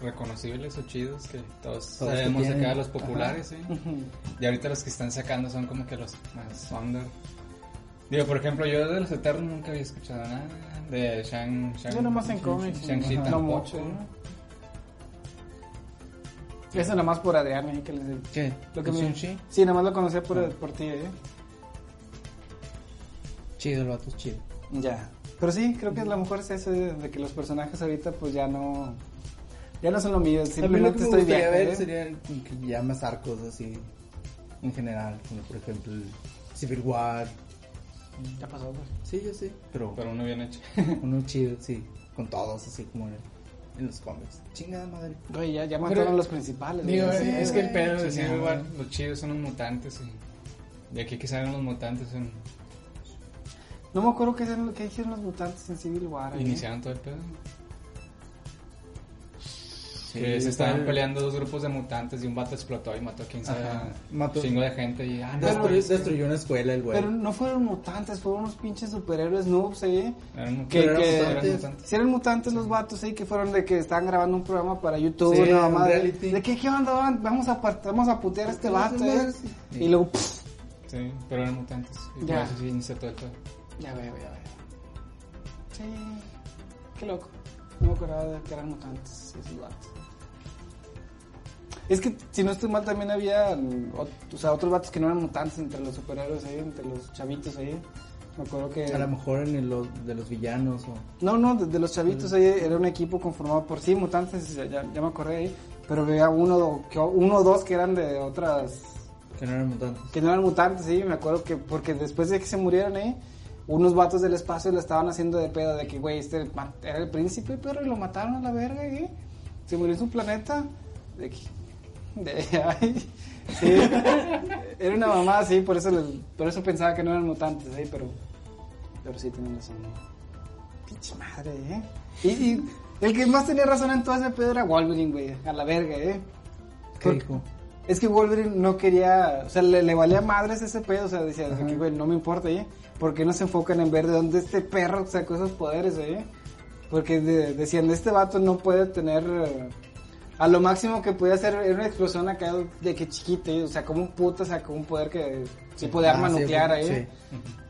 reconocibles o chidos que todos, Todos que sabemos tienen. acá, los populares, ¿sí? Ujú. Y ahorita los que están sacando son como que los más under. Digo, por ejemplo, yo de los Eternos nunca había escuchado nada. De Shang... Shang Yo nomás en cómics. Shang-Chi no tampoco. mucho, ¿no? Eso nomás por Adrián, eh, que les digo. ¿Qué? Lo que me-? Sí, nomás lo conocía por, por ti, eh. Chido, el vato es chido. Ya. Pero sí, creo que a lo mejor es eso de, de que los personajes ahorita pues ya no... Ya no son lo mío, A mí lo simplemente que me estoy viejo, ver ¿eh? sería como que ya más arcos así, en general, como por ejemplo Civil War. Ya pasó, pues. Sí, yo sé, pero Pero uno bien hecho. uno chido, sí, con todos así como en, en los cómics. Chingada madre. Güey, ya, ya mataron los principales. Digo, güey. Sí, es que el pedo de. Civil War, los chidos son los mutantes y... De aquí que salen los mutantes son... No me acuerdo qué hicieron, qué hicieron los mutantes en Civil War. ¿eh? Iniciaron todo el pedo. Sí, que se estaban el- peleando dos grupos de mutantes y un vato explotó y mató a quién sabe Ajá. a Mató- un chingo de gente y ah, no, Destruyó, es que- destruyó una escuela el güey. Pero no fueron mutantes, fueron unos pinches superhéroes noobs, ¿eh? eran Que, Pero eran que mutantes. mutantes. si eran mutantes los vatos, ¿eh? Que fueron de que estaban grabando un programa para YouTube, Sí, mamada. reality. ¿De qué, qué onda? van? Vamos a, vamos a putear a este vato, ¿eh? sí. Y luego, pff, Sí, pero eran mutantes. Y Ya. por eso sí inició todo el pedo. ya veo, ya veo. Sí, qué loco. No me acordaba de que eran mutantes, esos vatos. Es que, si no estoy mal, también había o sea, otros vatos que no eran mutantes entre los superhéroes ahí, entre los chavitos ahí. Me acuerdo que... A lo mejor en el, los- de los villanos o... No, no, de, de los chavitos ahí era un equipo conformado por sí, mutantes, ya, ya, me acordé ahí. Pero había uno, que- uno o dos que eran de otras que no eran mutantes. que no eran mutantes, sí, me acuerdo que porque después de que se murieron ahí, unos vatos del espacio le estaban haciendo de pedo de que, güey, este era el príncipe, pero y lo mataron a la verga, ¿eh? Se murió en su planeta. De que, de, ay, sí, era una mamá, sí, por eso, por eso pensaba que no eran mutantes, ¿eh? Pero, pero sí, tienen razón. Pinche madre, ¿eh? Y, y el que más tenía razón en todo ese pedo era Wolverine, güey, a la verga, ¿eh? ¿Qué dijo? es que Wolverine no quería, o sea, le, le valía madres ese pedo, o sea, decía, de que, güey, no me importa, ¿eh? ¿Por qué no se enfocan en ver de dónde este perro sacó esos poderes, eh? Porque de- decían, este vato no puede tener, eh, a lo máximo que podía hacer era una explosión acá de que chiquita, ¿eh? o sea, como un puto sacó un poder que, tipo de Ah, arma sí, nuclear, sí. ¿eh?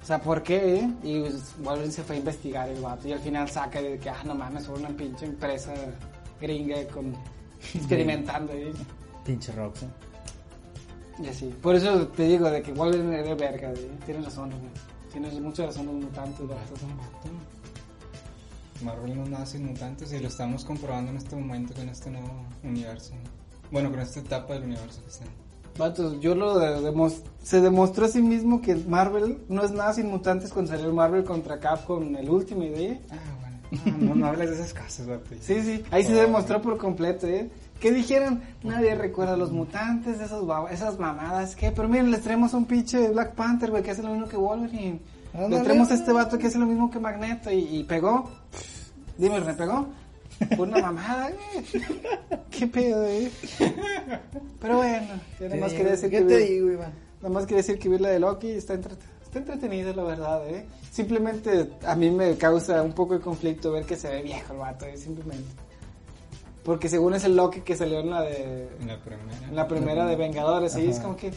O sea, ¿por qué, eh? Y pues, Wolverine se fue a investigar el vato y al final saca de que, ah, no mames, fue una pinche empresa gringa con, experimentando, ¿eh? Pinche Roxanne. Y así. Por eso te digo de que Wolverine era verga, güey. Tienes razón. Tienes mucha razón los mutantes, güey. Marvel no nace sin mutantes y lo estamos comprobando en este momento con este nuevo universo. ¿no? Bueno, con esta etapa del universo que está. Vatos, yo lo de- se demostró a sí mismo que Marvel no es nada sin mutantes cuando salió Marvel contra Capcom el último ¿eh? Ah, bueno. No, no, no hables de esas cosas, vato. Sí, sí, ahí se Oh. demostró por completo, ¿eh? ¿Qué dijeron? Nadie recuerda a los mutantes, esos esas mamadas, ¿qué? Pero miren, les traemos un pinche Black Panther, güey, que hace lo mismo que Wolverine. Traemos a este vato que hace lo mismo que Magneto y, y pegó. Dime, ¿me pegó? Fue una mamada, güey. ¿Qué pedo, eh? Pero bueno, yo nada más quería decir ¿Qué que... te vi- digo, Iván? Nada más quería decir que vi la de Loki está, entrete- está entretenida, la verdad, ¿eh? Simplemente a mí me causa un poco de conflicto ver que se ve viejo el vato, ¿eh? Simplemente. Porque según es el Loki que salió en la de... En la primera. En la primera de Vengadores, y es como que...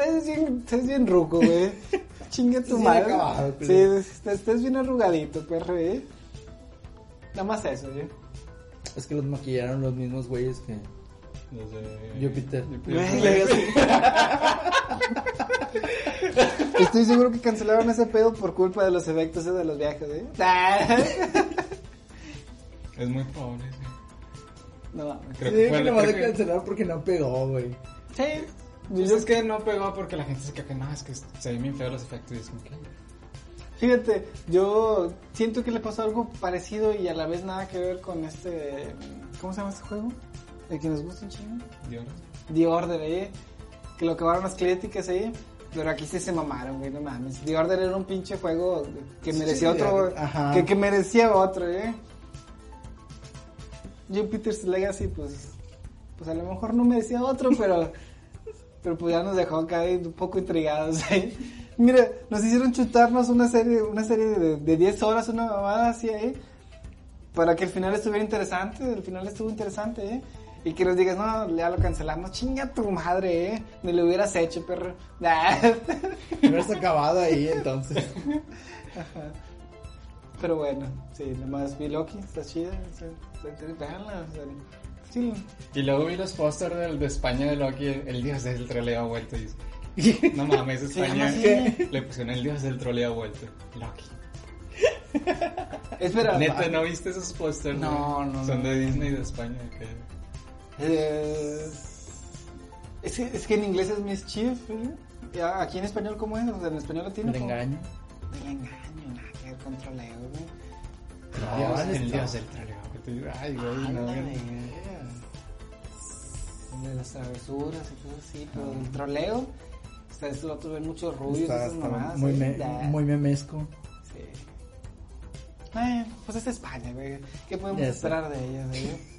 Estás bien, estás bien ruco, güey. Chingue tu bien madre. acabado, sí, estás, estás bien arrugadito, perro, ¿eh? Nada más eso, ¿eh? Es que los maquillaron los mismos güeyes que Los de... Júpiter. Estoy seguro que cancelaron ese pedo por culpa de los efectos de los viajes, ¿eh? Es muy pobre, sí. No mames. Creo sí, que que fue nomás creo de que- cancelar porque no pegó, güey. Sí. Pues es que no pegó porque la gente se queja que no, es que se ven bien feos los efectos y es como que... Fíjate, yo siento que le pasó algo parecido y a la vez nada que ver con este. ¿Cómo se llama este juego? El que nos gusta un chingo. Dios. The Order, ¿eh? Que lo acabaron las críticas ahí. Pero aquí sí se mamaron, güey, no mames. The Order era un pinche juego que merecía Sí, otro, ajá. que, que merecía otro, eh. Jupiter's Legacy, pues, pues a lo mejor no merecía otro, pero, pero pues ya nos dejó acá un poco intrigados, eh. Mira, nos hicieron chutarnos una serie, una serie de, de 10 horas, una mamada así, eh. Para que el final estuviera interesante, el final estuvo interesante, eh. Y que nos digas, no, ya lo cancelamos, chinga tu madre, eh. Me lo hubieras hecho, perro. Nah. Hubieras acabado ahí entonces. Pero bueno, sí, nomás vi Loki, está chida. o sí. Y luego vi los pósters del, de España de Loki, el dios del troleo vuelto. Y dice, no mames, España. Le pusieron el dios del troleo vuelto. Loki. Espera. Neta, ¿no viste esos pósters? No, güey? no, Son no. de Disney de España. Que... Eh, es, que, es que en inglés es Mischief, ¿eh? Y a- Aquí en español, ¿cómo es? O sea, en español latino. El ¿cómo? engaño. El engaño, nada que ver con troleo, güey. El No, el dios del troleo. Ay, güey, no. De las travesuras y todo así, pero el troleo. Ustedes lo ven muchos ruidos, Está- esas está mamadas. muy, me- muy memesco. Sí. Eh, pues es España, güey. ¿Qué podemos Ya sé. esperar de ellos, güey?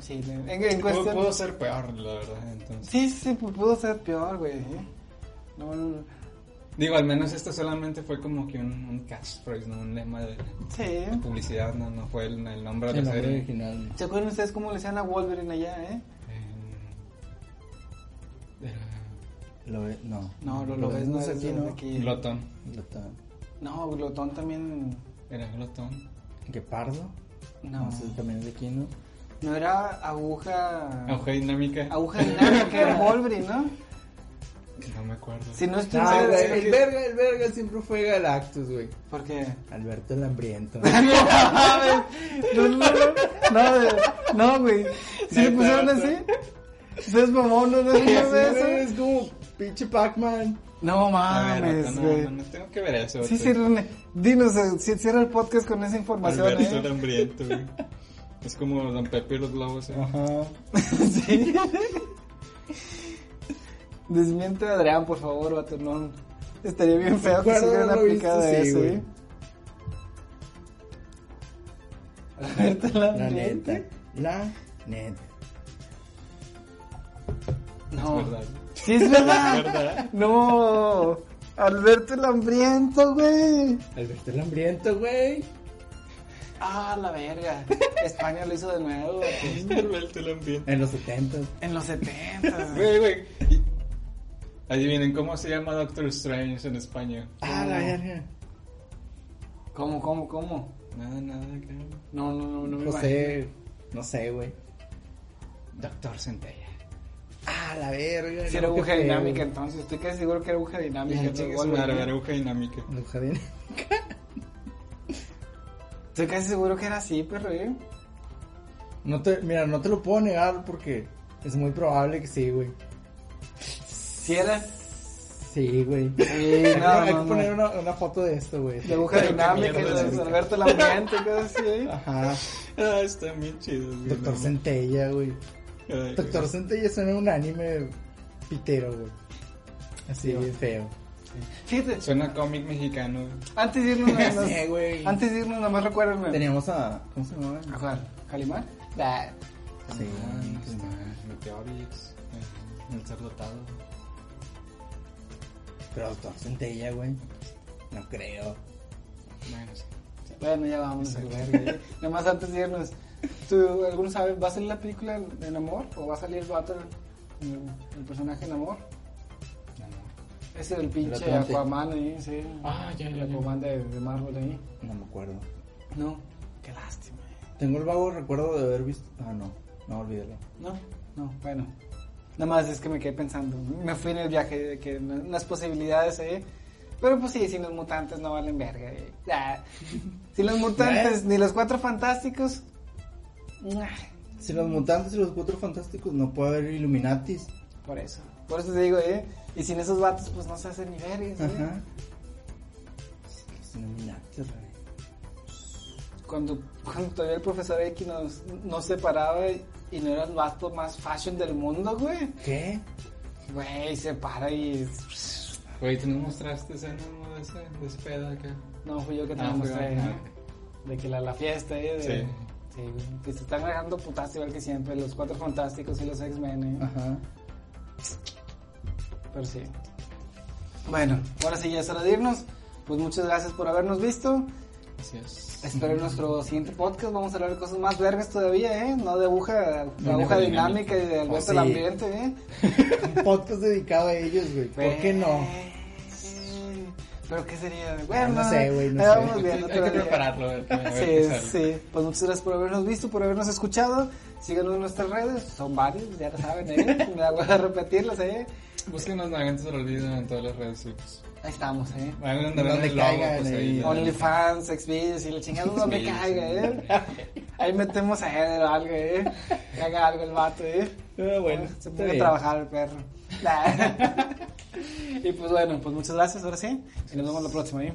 Chile. En, cuestión... pudo ser peor, la verdad. Entonces. Sí, sí, pu- pudo ser peor, güey. ¿eh? No, no, no. Digo, al menos esto solamente fue como que un, un catchphrase, ¿no? Un lema de Sí. publicidad, no, no fue el, el nombre de la serie. original. ¿Se acuerdan ustedes cómo le decían a Wolverine allá, eh? Eh, Lo ve- no. No, lo, lo ves, no es aquí, ¿no? aquí. glotón. Glotón. No, Glotón también. Era glotón. Guepardo. No. No sé, también es de aquí, ¿no? No era aguja. Aguja dinámica. Aguja dinámica, era Wolverine, ¿no? No me acuerdo. Si no estoy Ah, mal, güey, sí, el que- verga, el verga siempre fue Galactus, güey. ¿Por qué? Alberto el hambriento. no, no, no, no, no, no, güey. ¿Sí le pusieron así? ¿Ustedes mamón no no no güey, de eso? es como pinche Pac-Man. No mames, Otto, no, güey. no, no, tengo que ver eso. Sí, sí, René. Dinos, eh, si cierra el podcast con esa información, Alberto el ¿eh? hambriento, güey. Es como Don Pepe y los globos. ¿eh? Ajá. sí. Desmiente a Adrián, por favor, vato, no. Estaría bien feo que se visto, aplicado sí, eso, güey. ¿eh? Alberto el La hambriento. neta. La neta. No. Es verdad. Sí, es verdad. ¿Verdad? No. Alberto el hambriento, güey. Alberto el hambriento, güey. Ah, la verga. España lo hizo de nuevo. Alberto el hambriento. En los 70. En los 70. Güey, güey. Adivinen cómo se llama Doctor Strange en España. Ah, la verga. ¿Cómo, cómo, cómo? Nada, nada, creo. No, no, no, no me imagino. José. No sé, güey. Doctor Centella. Ah, la verga. Si era aguja dinámica, entonces. Estoy casi seguro que era aguja dinámica. Ya, era aguja dinámica. Aguja Estoy casi seguro que era así, perro, ¿eh? No te, mira, no te lo puedo negar porque es muy probable que sí, güey. Si era. Sí, güey. Sí, Hay que- no, hay no, que no. poner una, una foto de esto, güey. De aguja dinámica, de. Alberto el hambriento y cosas así. Ajá. Ah, están bien chidos. güey. Doctor Centella, güey. Doctor güey. Centella suena un anime pitero, güey. Así, Sí. bien feo. Fíjate, Suena cómic mexicano. güey. antes de irnos, nada más- Sí, güey. antes de irnos, nomás recuérdenme. Teníamos a. ¿Cómo se llamaba? ¿A cuál? ¿Calimán? Bah. Sí. Nada, Meteorix. El ser dotado. Pero Doctor Centella, güey. No creo. Bueno, sí. Bueno, ya vamos a ver, ¿eh? Nada más antes de irnos. ¿Tú, alguno sabe, va a salir la película en, amor? ¿O va a salir el vato, el, el personaje en amor? Ese del pinche. Aquaman ahí, sí. Ah, ya, El ya, ya. Aquaman de, de Marvel ahí. No me acuerdo. No, qué lástima. Tengo el vago recuerdo de haber visto. Ah, no. No, olvídalo. No, no, bueno. Nada más es que me quedé pensando. Me fui en el viaje de que las posibilidades ahí. Pero pues sí, si los mutantes no valen verga. eh. Ah. Si los mutantes, ni los cuatro fantásticos. Ah, Si los mutantes y los cuatro fantásticos no puede haber Illuminatis. Por eso. Por eso te digo, eh. Y sin esos vatos, pues no se hacen ni vergas, eh. Ajá. Los Illuminatis, güey. Cuando, cuando todavía el profesor X nos, nos separaba y, no era el vato más fashion del mundo, güey. ¿Qué? Güey, se para y. Güey, ¿tú nos mostraste escena ¿no? de, ese, de ese pedo acá? No, fui yo que te Ah, lo mostré. ah, De que la, la fiesta, ¿eh? De, Sí. Sí, que se están agarrando putazo igual que siempre, los cuatro fantásticos y los X-Men, ¿eh? Ajá. Pero sí. Bueno, ahora sí ya es hora de irnos. Pues muchas gracias por habernos visto. Es. Espero en nuestro siguiente podcast vamos a hablar de cosas más vergas todavía, ¿eh? No de aguja, de aguja dinámica y de Alberto Oh, sí. el ambiente, ¿eh? Un podcast dedicado a ellos, güey. ¿Por qué no? ¿Pero qué sería? Bueno, No sé, güey, no ahí sé. vamos Hay viendo que, hay que prepararlo. a a Sí, sí. Pues muchas gracias por habernos visto, por habernos escuchado. Síganos en nuestras redes, son varios, ya lo saben, ¿eh? Me da hueva repetirlas, ¿eh? Búsquenos Navegantes del Olvido en todas las redes. Sí, pues. Ahí estamos, ¿eh? Vayan a Donde logo, caigan pues, ahí. ahí. OnlyFans, Xvideos y la chingada donde caiga. ¿eh? Ahí metemos a Eder o algo, ¿eh? Que haga algo el vato, ¿eh? Ah, bueno, se está pone a bien. trabajar el perro. Y pues bueno, pues muchas gracias, ahora sí. Y nos vemos la próxima, ¿eh?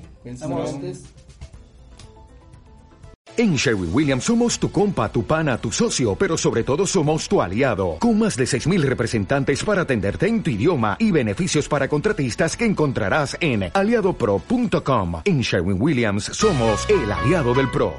En Sherwin Williams somos tu compa, tu pana, tu socio, pero sobre todo somos tu aliado, con más de 6.000 representantes para atenderte en tu idioma y beneficios para contratistas que encontrarás en aliadopro.com. En Sherwin Williams somos el aliado del PRO.